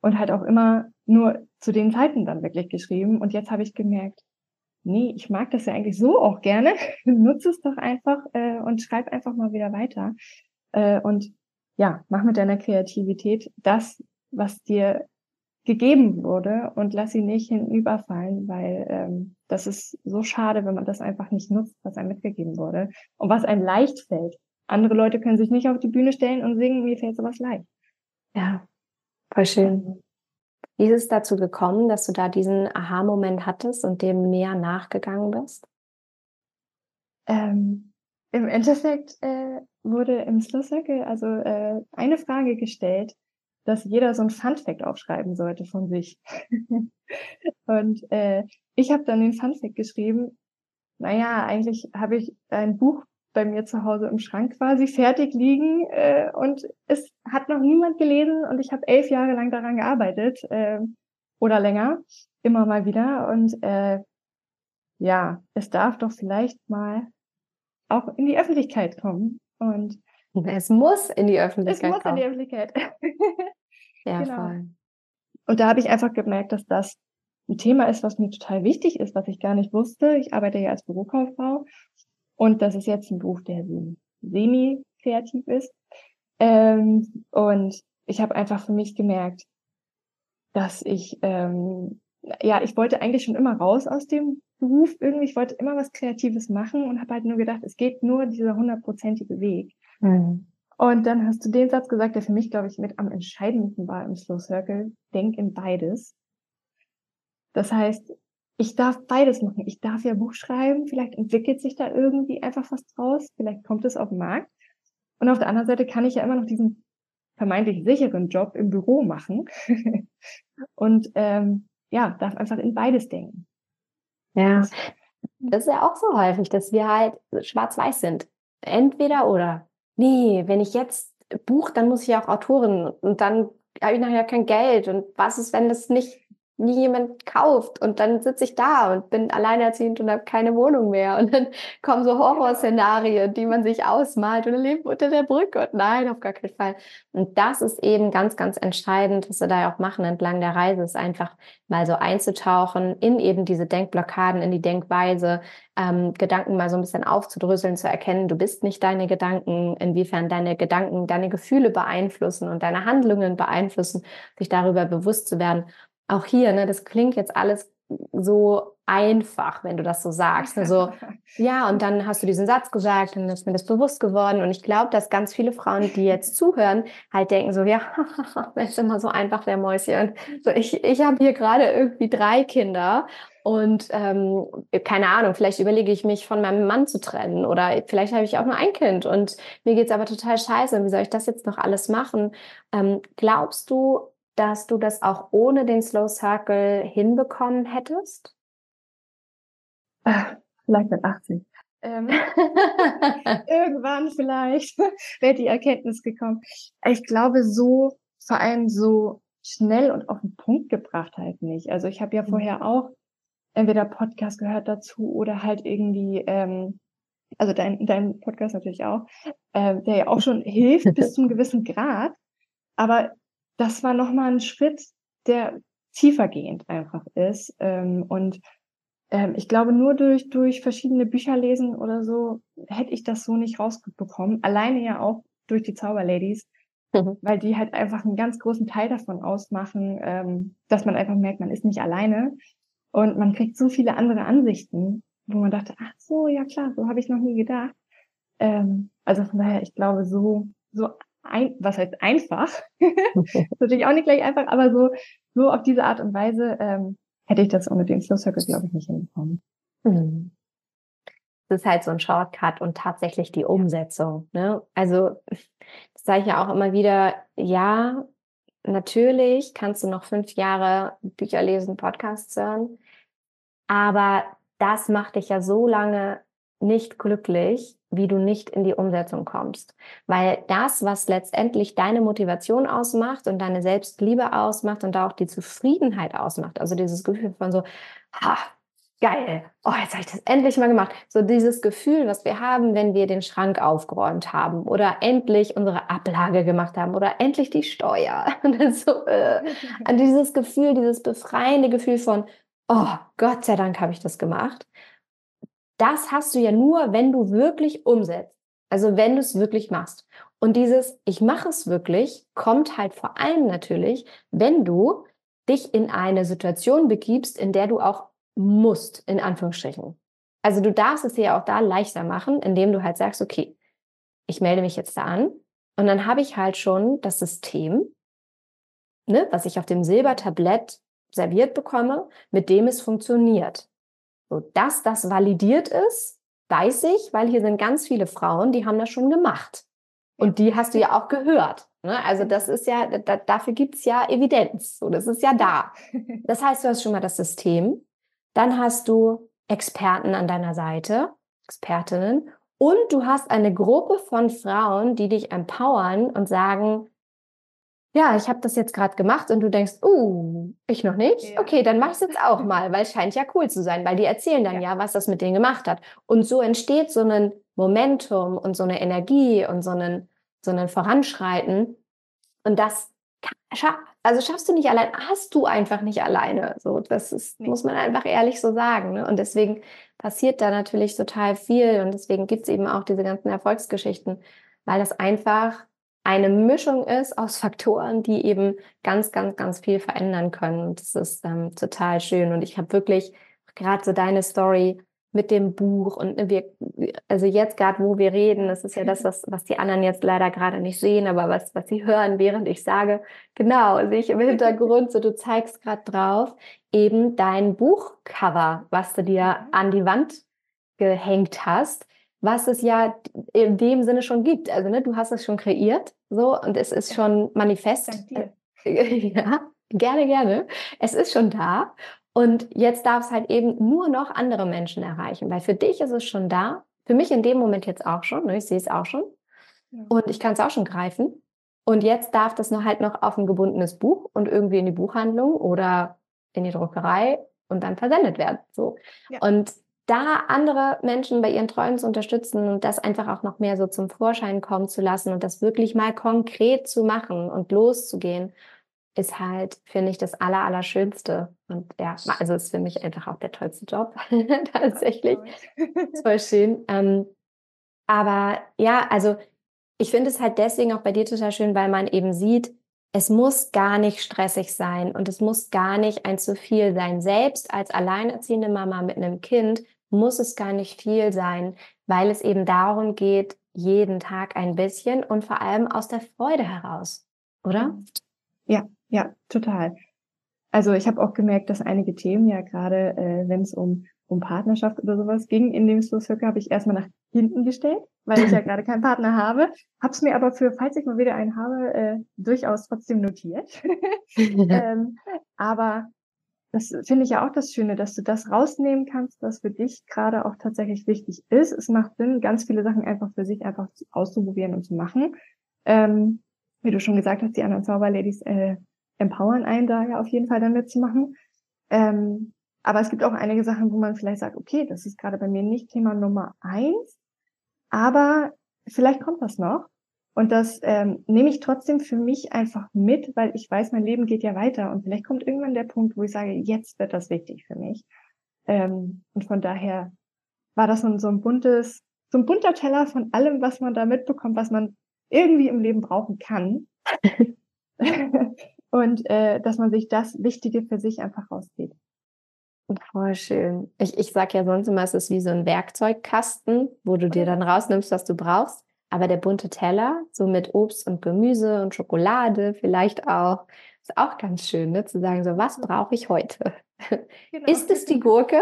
und halt auch immer nur zu den Zeiten dann wirklich geschrieben. Und jetzt habe ich gemerkt, nee, ich mag das ja eigentlich so auch gerne. Nutze es doch einfach äh, und schreib einfach mal wieder weiter. Äh, und ja, mach mit deiner Kreativität das, was dir gegeben wurde und lass sie nicht hinüberfallen, weil ähm, das ist so schade, wenn man das einfach nicht nutzt, was einem mitgegeben wurde und was einem leicht fällt. Andere Leute können sich nicht auf die Bühne stellen und singen, mir fällt sowas leicht. Ja, voll schön. Wie ist es dazu gekommen, dass du da diesen Aha-Moment hattest und dem mehr nachgegangen bist? Ähm, Im Endeffekt äh, wurde im Slow Circle also äh, eine Frage gestellt, dass jeder so ein Funfact aufschreiben sollte von sich. und äh, ich habe dann den Funfact geschrieben, naja, eigentlich habe ich ein Buch bei mir zu Hause im Schrank quasi fertig liegen äh, und es hat noch niemand gelesen und ich habe elf Jahre lang daran gearbeitet äh, oder länger, immer mal wieder und äh, ja, es darf doch vielleicht mal auch in die Öffentlichkeit kommen und es muss in die Öffentlichkeit. Es muss kommen. in die Öffentlichkeit. ja, genau. voll. Und da habe ich einfach gemerkt, dass das ein Thema ist, was mir total wichtig ist, was ich gar nicht wusste. Ich arbeite ja als Bürokauffrau und das ist jetzt ein Beruf, der semi-kreativ ist. Ähm, und ich habe einfach für mich gemerkt, dass ich, ähm, ja, ich wollte eigentlich schon immer raus aus dem Beruf irgendwie. Ich wollte immer was Kreatives machen und habe halt nur gedacht, es geht nur dieser hundertprozentige Weg. Mhm. Und dann hast du den Satz gesagt, der für mich, glaube ich, mit am entscheidendsten war im Slow Circle. Denk in beides. Das heißt, ich darf beides machen. Ich darf ja Buch schreiben. Vielleicht entwickelt sich da irgendwie einfach was draus. Vielleicht kommt es auf den Markt. Und auf der anderen Seite kann ich ja immer noch diesen vermeintlich sicheren Job im Büro machen. und ähm, ja, darf einfach in beides denken. Ja, das ist ja auch so häufig, dass wir halt schwarz-weiß sind. Entweder oder nee, wenn ich jetzt buche, dann muss ich auch Autorin und dann habe ich nachher kein Geld. Und was ist, wenn das nicht nie jemand kauft. Und dann sitze ich da und bin alleinerziehend und habe keine Wohnung mehr. Und dann kommen so Horrorszenarien, die man sich ausmalt und lebt unter der Brücke. Und nein, auf gar keinen Fall. Und das ist eben ganz, ganz entscheidend, was wir da auch machen entlang der Reise, ist einfach mal so einzutauchen in eben diese Denkblockaden, in die Denkweise, ähm, Gedanken mal so ein bisschen aufzudröseln, zu erkennen, du bist nicht deine Gedanken, inwiefern deine Gedanken deine Gefühle beeinflussen und deine Handlungen beeinflussen, sich darüber bewusst zu werden auch hier, ne, das klingt jetzt alles so einfach, wenn du das so sagst. Also, ja, und dann hast du diesen Satz gesagt und dann ist mir das bewusst geworden. Und ich glaube, dass ganz viele Frauen, die jetzt zuhören, halt denken so, ja, wenn es immer so einfach wäre, Mäuschen. So, ich, ich habe hier gerade irgendwie drei Kinder und ähm, keine Ahnung, vielleicht überlege ich mich von meinem Mann zu trennen oder vielleicht habe ich auch nur ein Kind und mir geht's aber total scheiße. Wie soll ich das jetzt noch alles machen? Ähm, glaubst du, dass du das auch ohne den Slow Circle hinbekommen hättest? Ach, vielleicht mit 80. Ähm, irgendwann vielleicht wäre die Erkenntnis gekommen. Ich glaube, so vor allem so schnell und auf den Punkt gebracht halt nicht. Also ich habe ja mhm. vorher auch entweder Podcast gehört dazu oder halt irgendwie, ähm, also dein, dein Podcast natürlich auch, äh, der ja auch schon hilft bis zum gewissen Grad. Aber das war nochmal ein Schritt, der tiefergehend einfach ist. Ähm, und ähm, ich glaube, nur durch, durch verschiedene Bücher lesen oder so hätte ich das so nicht rausbekommen. Alleine ja auch durch die Zauberladies, mhm. weil die halt einfach einen ganz großen Teil davon ausmachen, ähm, dass man einfach merkt, man ist nicht alleine und man kriegt so viele andere Ansichten, wo man dachte, ach so, ja klar, so habe ich noch nie gedacht. Ähm, also von daher, ich glaube, so, so ein, was heißt einfach? ist natürlich auch nicht gleich einfach, aber so, so auf diese Art und Weise ähm, hätte ich das ohne den Slow Circle, glaube ich, nicht hinbekommen. Mhm. Das ist halt so ein Shortcut und tatsächlich die Umsetzung. Ne? Also, das sage ich ja auch immer wieder, ja, natürlich kannst du noch fünf Jahre Bücher lesen, Podcasts hören, aber das macht dich ja so lange nicht glücklich, wie du nicht in die Umsetzung kommst. Weil das, was letztendlich deine Motivation ausmacht und deine Selbstliebe ausmacht und auch die Zufriedenheit ausmacht, also dieses Gefühl von so, ha, geil, oh, jetzt habe ich das endlich mal gemacht. So dieses Gefühl, was wir haben, wenn wir den Schrank aufgeräumt haben oder endlich unsere Ablage gemacht haben oder endlich die Steuer. so, äh, an dieses Gefühl, dieses befreiende Gefühl von, oh, Gott sei Dank habe ich das gemacht. Das hast du ja nur, wenn du wirklich umsetzt. Also wenn du es wirklich machst. Und dieses Ich mache es wirklich kommt halt vor allem natürlich, wenn du dich in eine Situation begibst, in der du auch musst, in Anführungsstrichen. Also du darfst es dir ja auch da leichter machen, indem du halt sagst, okay, ich melde mich jetzt da an und dann habe ich halt schon das System, ne, was ich auf dem Silbertablett serviert bekomme, mit dem es funktioniert. So, dass das validiert ist, weiß ich, weil hier sind ganz viele Frauen, die haben das schon gemacht. Und die hast du ja auch gehört. Ne? Also das ist ja, da, dafür gibt's ja Evidenz. So, das ist ja da. Das heißt, du hast schon mal das System. Dann hast du Experten an deiner Seite, Expertinnen. Und du hast eine Gruppe von Frauen, die dich empowern und sagen, ja, ich habe das jetzt gerade gemacht und du denkst, uh, ich noch nicht? Ja. Okay, dann mach ich jetzt auch mal, weil es scheint ja cool zu sein, weil die erzählen dann ja. ja, was das mit denen gemacht hat. Und so entsteht so ein Momentum und so eine Energie und so ein, so ein Voranschreiten. Und das also schaffst du nicht allein, hast du einfach nicht alleine. So, das ist, nee. muss man einfach ehrlich so sagen. Ne? Und deswegen passiert da natürlich total viel und deswegen gibt es eben auch diese ganzen Erfolgsgeschichten, weil das einfach eine Mischung ist aus Faktoren, die eben ganz, ganz, ganz viel verändern können. Und das ist ähm, total schön. Und ich habe wirklich gerade so deine Story mit dem Buch und ne, wir, also jetzt gerade, wo wir reden, das ist ja das, was, was die anderen jetzt leider gerade nicht sehen, aber was, was sie hören, während ich sage, genau, sehe ich im Hintergrund, so du zeigst gerade drauf, eben dein Buchcover, was du dir mhm. an die Wand gehängt hast was es ja in dem Sinne schon gibt. Also ne, du hast es schon kreiert, so und es ist schon manifest. ja, gerne, gerne. Es ist schon da und jetzt darf es halt eben nur noch andere Menschen erreichen, weil für dich ist es schon da. Für mich in dem Moment jetzt auch schon. Ne, ich sehe es auch schon ja. und ich kann es auch schon greifen. Und jetzt darf das noch halt noch auf ein gebundenes Buch und irgendwie in die Buchhandlung oder in die Druckerei und dann versendet werden. So. Ja. Und da andere Menschen bei ihren Träumen zu unterstützen und das einfach auch noch mehr so zum Vorschein kommen zu lassen und das wirklich mal konkret zu machen und loszugehen, ist halt, finde ich, das Aller, Allerschönste. Und ja, also ist für mich einfach auch der tollste Job, tatsächlich. Voll schön. Ähm, aber ja, also ich finde es halt deswegen auch bei dir total schön, weil man eben sieht, es muss gar nicht stressig sein und es muss gar nicht ein zu viel sein. Selbst als alleinerziehende Mama mit einem Kind muss es gar nicht viel sein, weil es eben darum geht, jeden Tag ein bisschen und vor allem aus der Freude heraus, oder? Ja, ja, total. Also ich habe auch gemerkt, dass einige Themen ja gerade, äh, wenn es um um Partnerschaft oder sowas ging, in dem Slow Circle habe ich erstmal nach hinten gestellt, weil ich ja gerade keinen Partner habe. Hab's mir aber für, falls ich mal wieder einen habe, äh, durchaus trotzdem notiert. ähm, aber das finde ich ja auch das Schöne, dass du das rausnehmen kannst, was für dich gerade auch tatsächlich wichtig ist. Es macht Sinn, ganz viele Sachen einfach für sich einfach auszuprobieren und zu machen. Ähm, wie du schon gesagt hast, die anderen Zauberladies äh, empowern einen da ja auf jeden Fall dann mitzumachen. Ähm, aber es gibt auch einige Sachen, wo man vielleicht sagt, okay, das ist gerade bei mir nicht Thema Nummer eins, aber vielleicht kommt das noch. Und das ähm, nehme ich trotzdem für mich einfach mit, weil ich weiß, mein Leben geht ja weiter und vielleicht kommt irgendwann der Punkt, wo ich sage, jetzt wird das wichtig für mich. Ähm, und von daher war das so ein buntes, so ein bunter Teller von allem, was man da mitbekommt, was man irgendwie im Leben brauchen kann. und äh, dass man sich das Wichtige für sich einfach rauszieht. Voll schön. Ich, ich sage ja sonst immer, es ist wie so ein Werkzeugkasten, wo du dir dann rausnimmst, was du brauchst. Aber der bunte Teller, so mit Obst und Gemüse und Schokolade vielleicht auch, ist auch ganz schön, ne? zu sagen, so was brauche ich heute? Genau. Ist es die Gurke?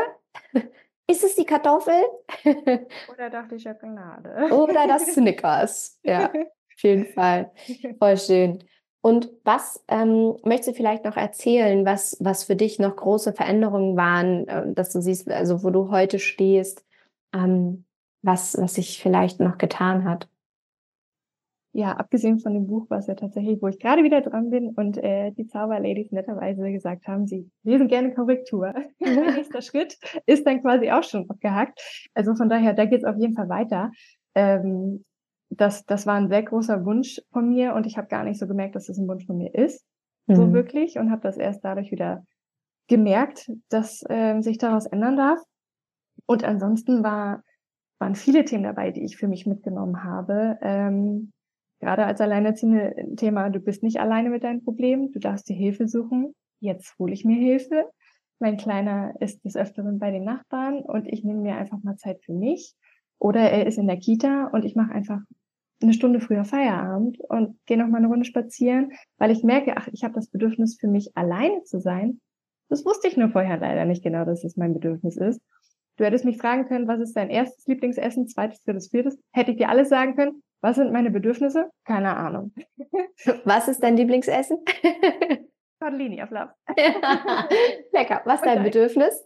Ist es die Kartoffel? Oder doch die Schokolade? Oder das Snickers. Ja, auf jeden Fall. Voll schön. Und was ähm, möchtest du vielleicht noch erzählen, was, was für dich noch große Veränderungen waren, äh, dass du siehst, also wo du heute stehst, ähm, was, was sich vielleicht noch getan hat? Ja, abgesehen von dem Buch, was ja tatsächlich, wo ich gerade wieder dran bin und äh, die Zauberladies netterweise gesagt haben, sie lesen gerne Korrektur. nächster Schritt ist dann quasi auch schon abgehakt. Also von daher, da geht es auf jeden Fall weiter. Ähm, das, das war ein sehr großer Wunsch von mir und ich habe gar nicht so gemerkt, dass das ein Wunsch von mir ist, mhm. so wirklich, und habe das erst dadurch wieder gemerkt, dass ähm, sich daraus ändern darf. Und ansonsten war, waren viele Themen dabei, die ich für mich mitgenommen habe. Ähm, gerade als Alleinerziehende Thema, du bist nicht alleine mit deinen Problemen, du darfst dir Hilfe suchen. Jetzt hole ich mir Hilfe. Mein Kleiner ist des Öfteren bei den Nachbarn und ich nehme mir einfach mal Zeit für mich. Oder er ist in der Kita und ich mache einfach eine Stunde früher Feierabend und gehe noch mal eine Runde spazieren, weil ich merke, ach, ich habe das Bedürfnis für mich alleine zu sein. Das wusste ich nur vorher leider nicht genau, dass es mein Bedürfnis ist. Du hättest mich fragen können, was ist dein erstes Lieblingsessen, zweites, drittes, viertes? Hätte ich dir alles sagen können. Was sind meine Bedürfnisse? Keine Ahnung. Was ist dein Lieblingsessen? Tortellini auf Lauf. Lecker. Was ist dein Bedürfnis?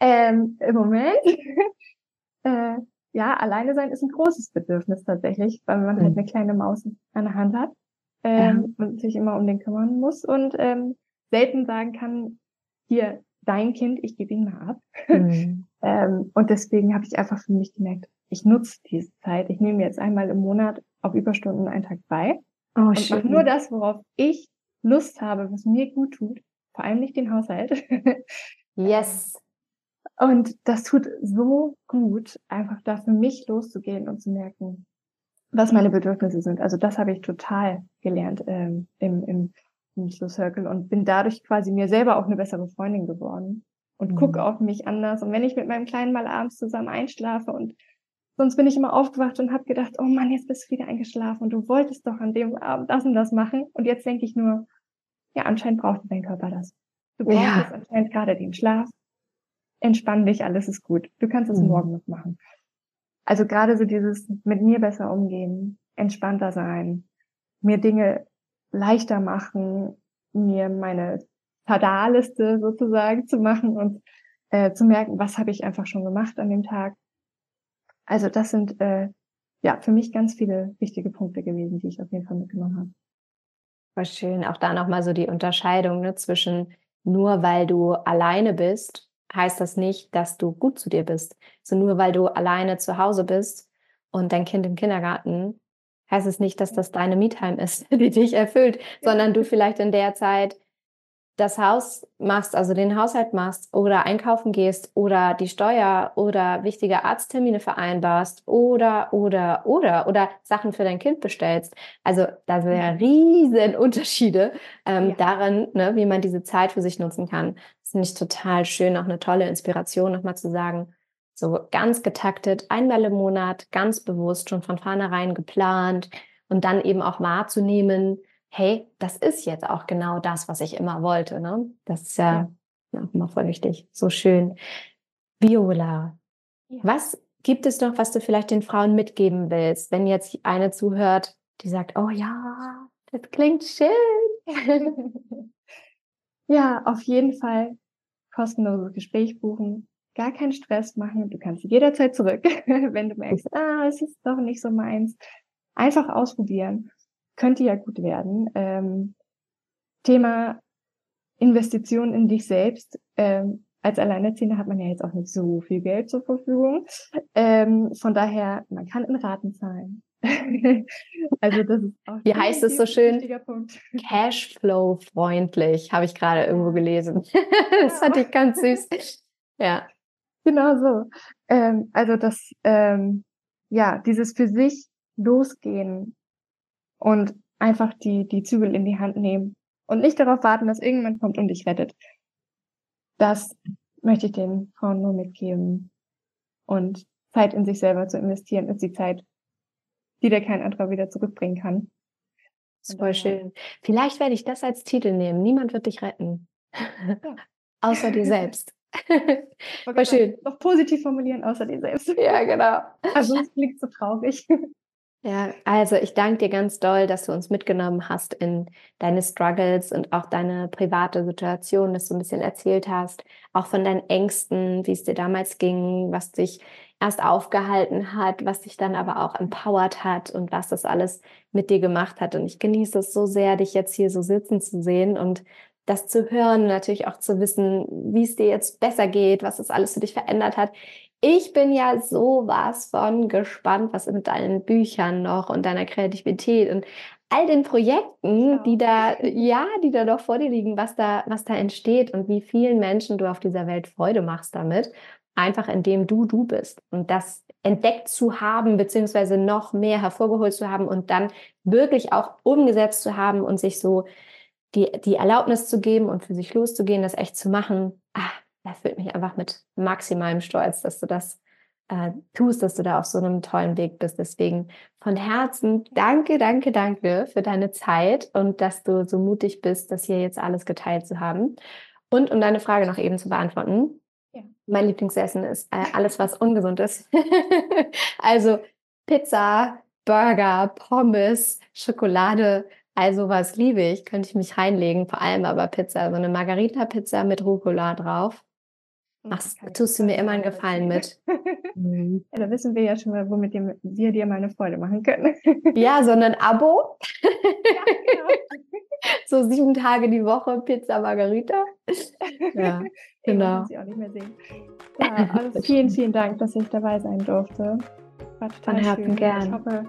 ähm, Im Moment äh, ja, alleine sein ist ein großes Bedürfnis tatsächlich, weil man mhm. halt eine kleine Maus an der Hand hat ähm, ja. und sich immer um den kümmern muss und ähm, selten sagen kann, hier, dein Kind, ich gebe ihn mal ab. Mhm. ähm, und deswegen habe ich einfach für mich gemerkt, ich nutze diese Zeit. Ich nehme jetzt einmal im Monat auf Überstunden einen Tag bei oh, und mache nur das, worauf ich Lust habe, was mir gut tut. Vor allem nicht den Haushalt. yes. Und das tut so gut, einfach da für mich loszugehen und zu merken, was meine Bedürfnisse sind. Also das habe ich total gelernt ähm, im, im, im Slow Circle und bin dadurch quasi mir selber auch eine bessere Freundin geworden und mhm. gucke auf mich anders. Und wenn ich mit meinem Kleinen mal abends zusammen einschlafe und sonst bin ich immer aufgewacht und habe gedacht, oh Mann, jetzt bist du wieder eingeschlafen und du wolltest doch an dem Abend das und das machen. Und jetzt denke ich nur, ja, anscheinend braucht dein Körper das. Du brauchst ja. anscheinend gerade den Schlaf entspann dich, alles ist gut. Du kannst es mhm. morgen noch machen. Also gerade so dieses mit mir besser umgehen, entspannter sein, mir Dinge leichter machen, mir meine Tada-Liste sozusagen zu machen und äh, zu merken, was habe ich einfach schon gemacht an dem Tag. Also das sind äh, ja für mich ganz viele wichtige Punkte gewesen, die ich auf jeden Fall mitgenommen habe. War schön, auch da nochmal so die Unterscheidung ne, zwischen nur weil du alleine bist heißt das nicht, dass du gut zu dir bist. So nur weil du alleine zu Hause bist und dein Kind im Kindergarten, heißt es nicht, dass das deine Me-Time ist, die dich erfüllt, sondern du vielleicht in der Zeit das Haus machst, also den Haushalt machst oder einkaufen gehst oder die Steuer oder wichtige Arzttermine vereinbarst oder, oder, oder, oder Sachen für dein Kind bestellst. Also da sind ja mhm. riesen Unterschiede ähm, ja. darin, ne, wie man diese Zeit für sich nutzen kann. Das finde ich total schön, auch eine tolle Inspiration, nochmal zu sagen, so ganz getaktet, einmal im Monat, ganz bewusst, schon von vornherein geplant und dann eben auch wahrzunehmen, hey, das ist jetzt auch genau das, was ich immer wollte. Ne? Das ist ja, ja. immer voll wichtig. So schön. Viola, ja. was gibt es noch, was du vielleicht den Frauen mitgeben willst, wenn jetzt eine zuhört, die sagt, oh ja, das klingt schön. ja, auf jeden Fall kostenloses Gespräch buchen, gar keinen Stress machen. Du kannst jederzeit zurück, wenn du merkst, ah, es ist doch nicht so meins. Einfach ausprobieren könnte ja gut werden. Ähm, Thema Investition in dich selbst. Ähm, als Alleinerziehende hat man ja jetzt auch nicht so viel Geld zur Verfügung. Ähm, von daher, man kann in Raten zahlen. also das ist auch Wie heißt es so schön? Cashflow freundlich, habe ich gerade irgendwo gelesen. das fand ich ganz süß. Ja. Genau so. Ähm, also das, ähm, ja, dieses für sich losgehen und einfach die, die Zügel in die Hand nehmen und nicht darauf warten, dass irgendjemand kommt und dich rettet. Das möchte ich den Frauen nur mitgeben. Und Zeit in sich selber zu investieren, ist die Zeit, die dir kein anderer wieder zurückbringen kann. Voll schön. Vielleicht werde ich das als Titel nehmen. Niemand wird dich retten. Ja. Außer dir selbst. War schön. Noch positiv formulieren, außer dir selbst. Ja, genau. Also es klingt so traurig. Ja, also ich danke dir ganz doll, dass du uns mitgenommen hast in deine Struggles und auch deine private Situation, dass du ein bisschen erzählt hast, auch von deinen Ängsten, wie es dir damals ging, was dich erst aufgehalten hat, was dich dann aber auch empowert hat und was das alles mit dir gemacht hat. Und ich genieße es so sehr, dich jetzt hier so sitzen zu sehen und das zu hören, natürlich auch zu wissen, wie es dir jetzt besser geht, was das alles für dich verändert hat. Ich bin ja sowas von gespannt, was mit deinen Büchern noch und deiner Kreativität und all den Projekten, die da, ja, die da noch vor dir liegen, was da, was da entsteht und wie vielen Menschen du auf dieser Welt Freude machst damit, einfach indem du du bist und das entdeckt zu haben, beziehungsweise noch mehr hervorgeholt zu haben und dann wirklich auch umgesetzt zu haben und sich so die, die Erlaubnis zu geben und für sich loszugehen, das echt zu machen. Ah, erfüllt mich einfach mit maximalem Stolz, dass du das äh, tust, dass du da auf so einem tollen Weg bist. Deswegen von Herzen danke, danke, danke für deine Zeit und dass du so mutig bist, das hier jetzt alles geteilt zu haben. Und um deine Frage noch eben zu beantworten, ja. mein Lieblingsessen ist äh, alles, was ungesund ist. also Pizza, Burger, Pommes, Schokolade, also was liebe ich, könnte ich mich reinlegen, vor allem aber Pizza, so eine Margarita-Pizza mit Rucola drauf. Ach, tust du mir immer einen Gefallen mit. mhm. ja, da wissen wir ja schon mal, womit wir, wir dir mal eine Freude machen können. ja, so ein Abo. ja, genau. so sieben Tage die Woche Pizza Margarita. Ja, genau. Ich auch nicht mehr sehen. Ja, also vielen, vielen Dank, dass ich dabei sein durfte. War total Von Herzen gern. Ich hoffe,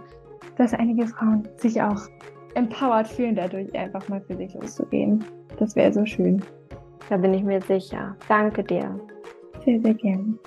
dass einige Frauen sich auch empowered fühlen, dadurch einfach mal für sich loszugehen. Das wäre so schön. Da bin ich mir sicher. Danke dir. Sehr, sehr gerne.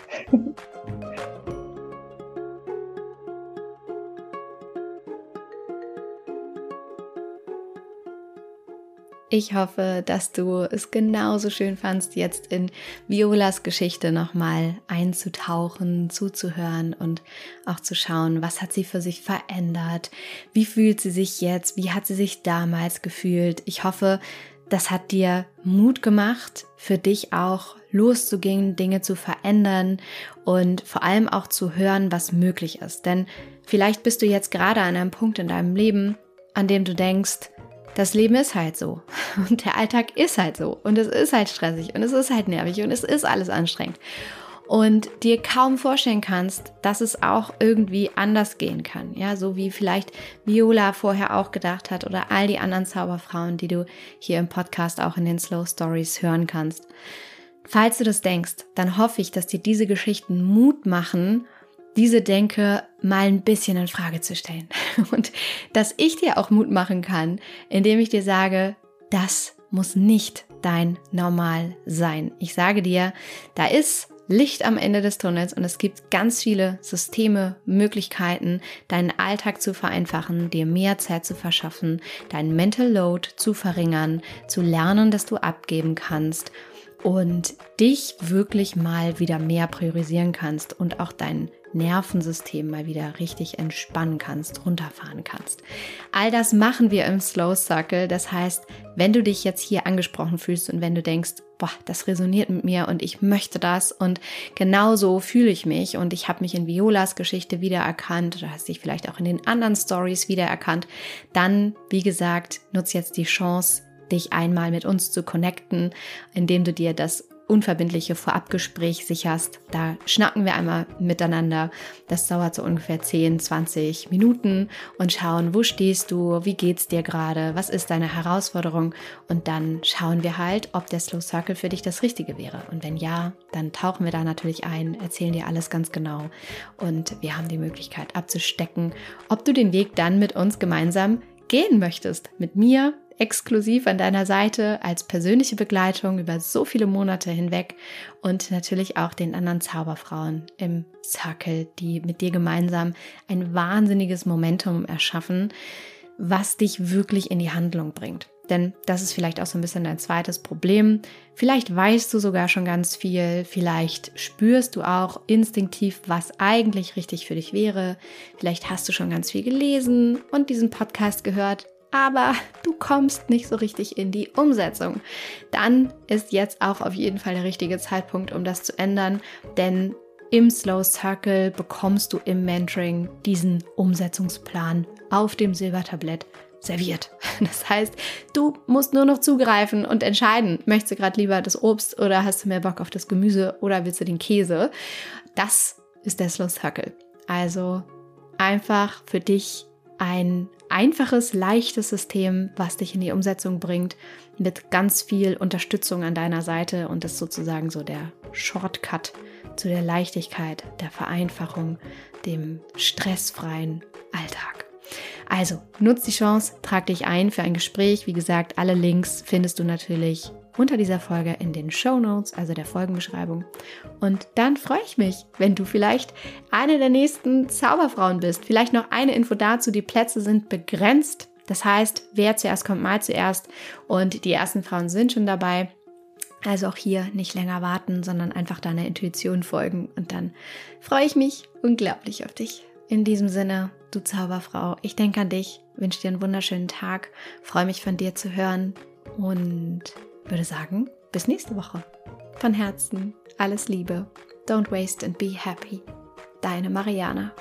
Ich hoffe, dass du es genauso schön fandst, jetzt in Violas Geschichte nochmal einzutauchen, zuzuhören und auch zu schauen, was hat sie für sich verändert, wie fühlt sie sich jetzt, wie hat sie sich damals gefühlt. Ich hoffe, das hat dir Mut gemacht, für dich auch loszugehen, Dinge zu verändern und vor allem auch zu hören, was möglich ist. Denn vielleicht bist du jetzt gerade an einem Punkt in deinem Leben, an dem du denkst, das Leben ist halt so. Und der Alltag ist halt so. Und es ist halt stressig. Und es ist halt nervig. Und es ist alles anstrengend und dir kaum vorstellen kannst, dass es auch irgendwie anders gehen kann. Ja, so wie vielleicht Viola vorher auch gedacht hat oder all die anderen Zauberfrauen, die du hier im Podcast auch in den Slow Stories hören kannst. Falls du das denkst, dann hoffe ich, dass dir diese Geschichten Mut machen, diese Denke mal ein bisschen in Frage zu stellen. Und dass ich dir auch Mut machen kann, indem ich dir sage, das muss nicht dein Normal sein. Ich sage dir, da ist Licht am Ende des Tunnels und es gibt ganz viele Systeme, Möglichkeiten, deinen Alltag zu vereinfachen, dir mehr Zeit zu verschaffen, deinen Mental Load zu verringern, zu lernen, dass du abgeben kannst und dich wirklich mal wieder mehr priorisieren kannst und auch dein Nervensystem mal wieder richtig entspannen kannst, runterfahren kannst. All das machen wir im Slow Circle. Das heißt, wenn du dich jetzt hier angesprochen fühlst und wenn du denkst, boah, das resoniert mit mir und ich möchte das und genau so fühle ich mich und ich habe mich in Violas Geschichte wiedererkannt oder hast dich vielleicht auch in den anderen Stories wiedererkannt, dann, wie gesagt, nutz jetzt die Chance, dich einmal mit uns zu connecten, indem du dir das unverbindliche Vorabgespräch sicherst. Da schnacken wir einmal miteinander. Das dauert so ungefähr 10, 20 Minuten und schauen, wo stehst du, wie geht's dir gerade, was ist deine Herausforderung und dann schauen wir halt, ob der Slow Circle für dich das Richtige wäre. Und wenn ja, dann tauchen wir da natürlich ein, erzählen dir alles ganz genau und wir haben die Möglichkeit abzustecken, ob du den Weg dann mit uns gemeinsam gehen möchtest. Mit mir, exklusiv an deiner Seite als persönliche Begleitung über so viele Monate hinweg und natürlich auch den anderen Zauberfrauen im Circle, die mit dir gemeinsam ein wahnsinniges Momentum erschaffen, was dich wirklich in die Handlung bringt. Denn das ist vielleicht auch so ein bisschen dein zweites Problem. Vielleicht weißt du sogar schon ganz viel, vielleicht spürst du auch instinktiv, was eigentlich richtig für dich wäre. Vielleicht hast du schon ganz viel gelesen und diesen Podcast gehört, aber du kommst nicht so richtig in die Umsetzung. Dann ist jetzt auch auf jeden Fall der richtige Zeitpunkt, um das zu ändern, denn im Slow Circle bekommst du im Mentoring diesen Umsetzungsplan auf dem Silbertablett serviert. Das heißt, du musst nur noch zugreifen und entscheiden, möchtest du gerade lieber das Obst oder hast du mehr Bock auf das Gemüse oder willst du den Käse? Das ist der Slow Circle. Also einfach für dich ein einfaches, leichtes System, was dich in die Umsetzung bringt, mit ganz viel Unterstützung an deiner Seite und das sozusagen so der Shortcut zu der Leichtigkeit, der Vereinfachung, dem stressfreien Alltag. Also, nutz die Chance, trag dich ein für ein Gespräch. Wie gesagt, alle Links findest du natürlich unter dieser Folge in den Show Notes, also der Folgenbeschreibung. Und dann freue ich mich, wenn du vielleicht eine der nächsten Zauberfrauen bist. Vielleicht noch eine Info dazu, die Plätze sind begrenzt. Das heißt, wer zuerst kommt, mal zuerst. Und die ersten Frauen sind schon dabei. Also auch hier nicht länger warten, sondern einfach deiner Intuition folgen. Und dann freue ich mich unglaublich auf dich. In diesem Sinne, du Zauberfrau, ich denke an dich, wünsche dir einen wunderschönen Tag, freue mich von dir zu hören und würde sagen, bis nächste Woche. Von Herzen, alles Liebe. Don't waste and be happy. Deine Mariana.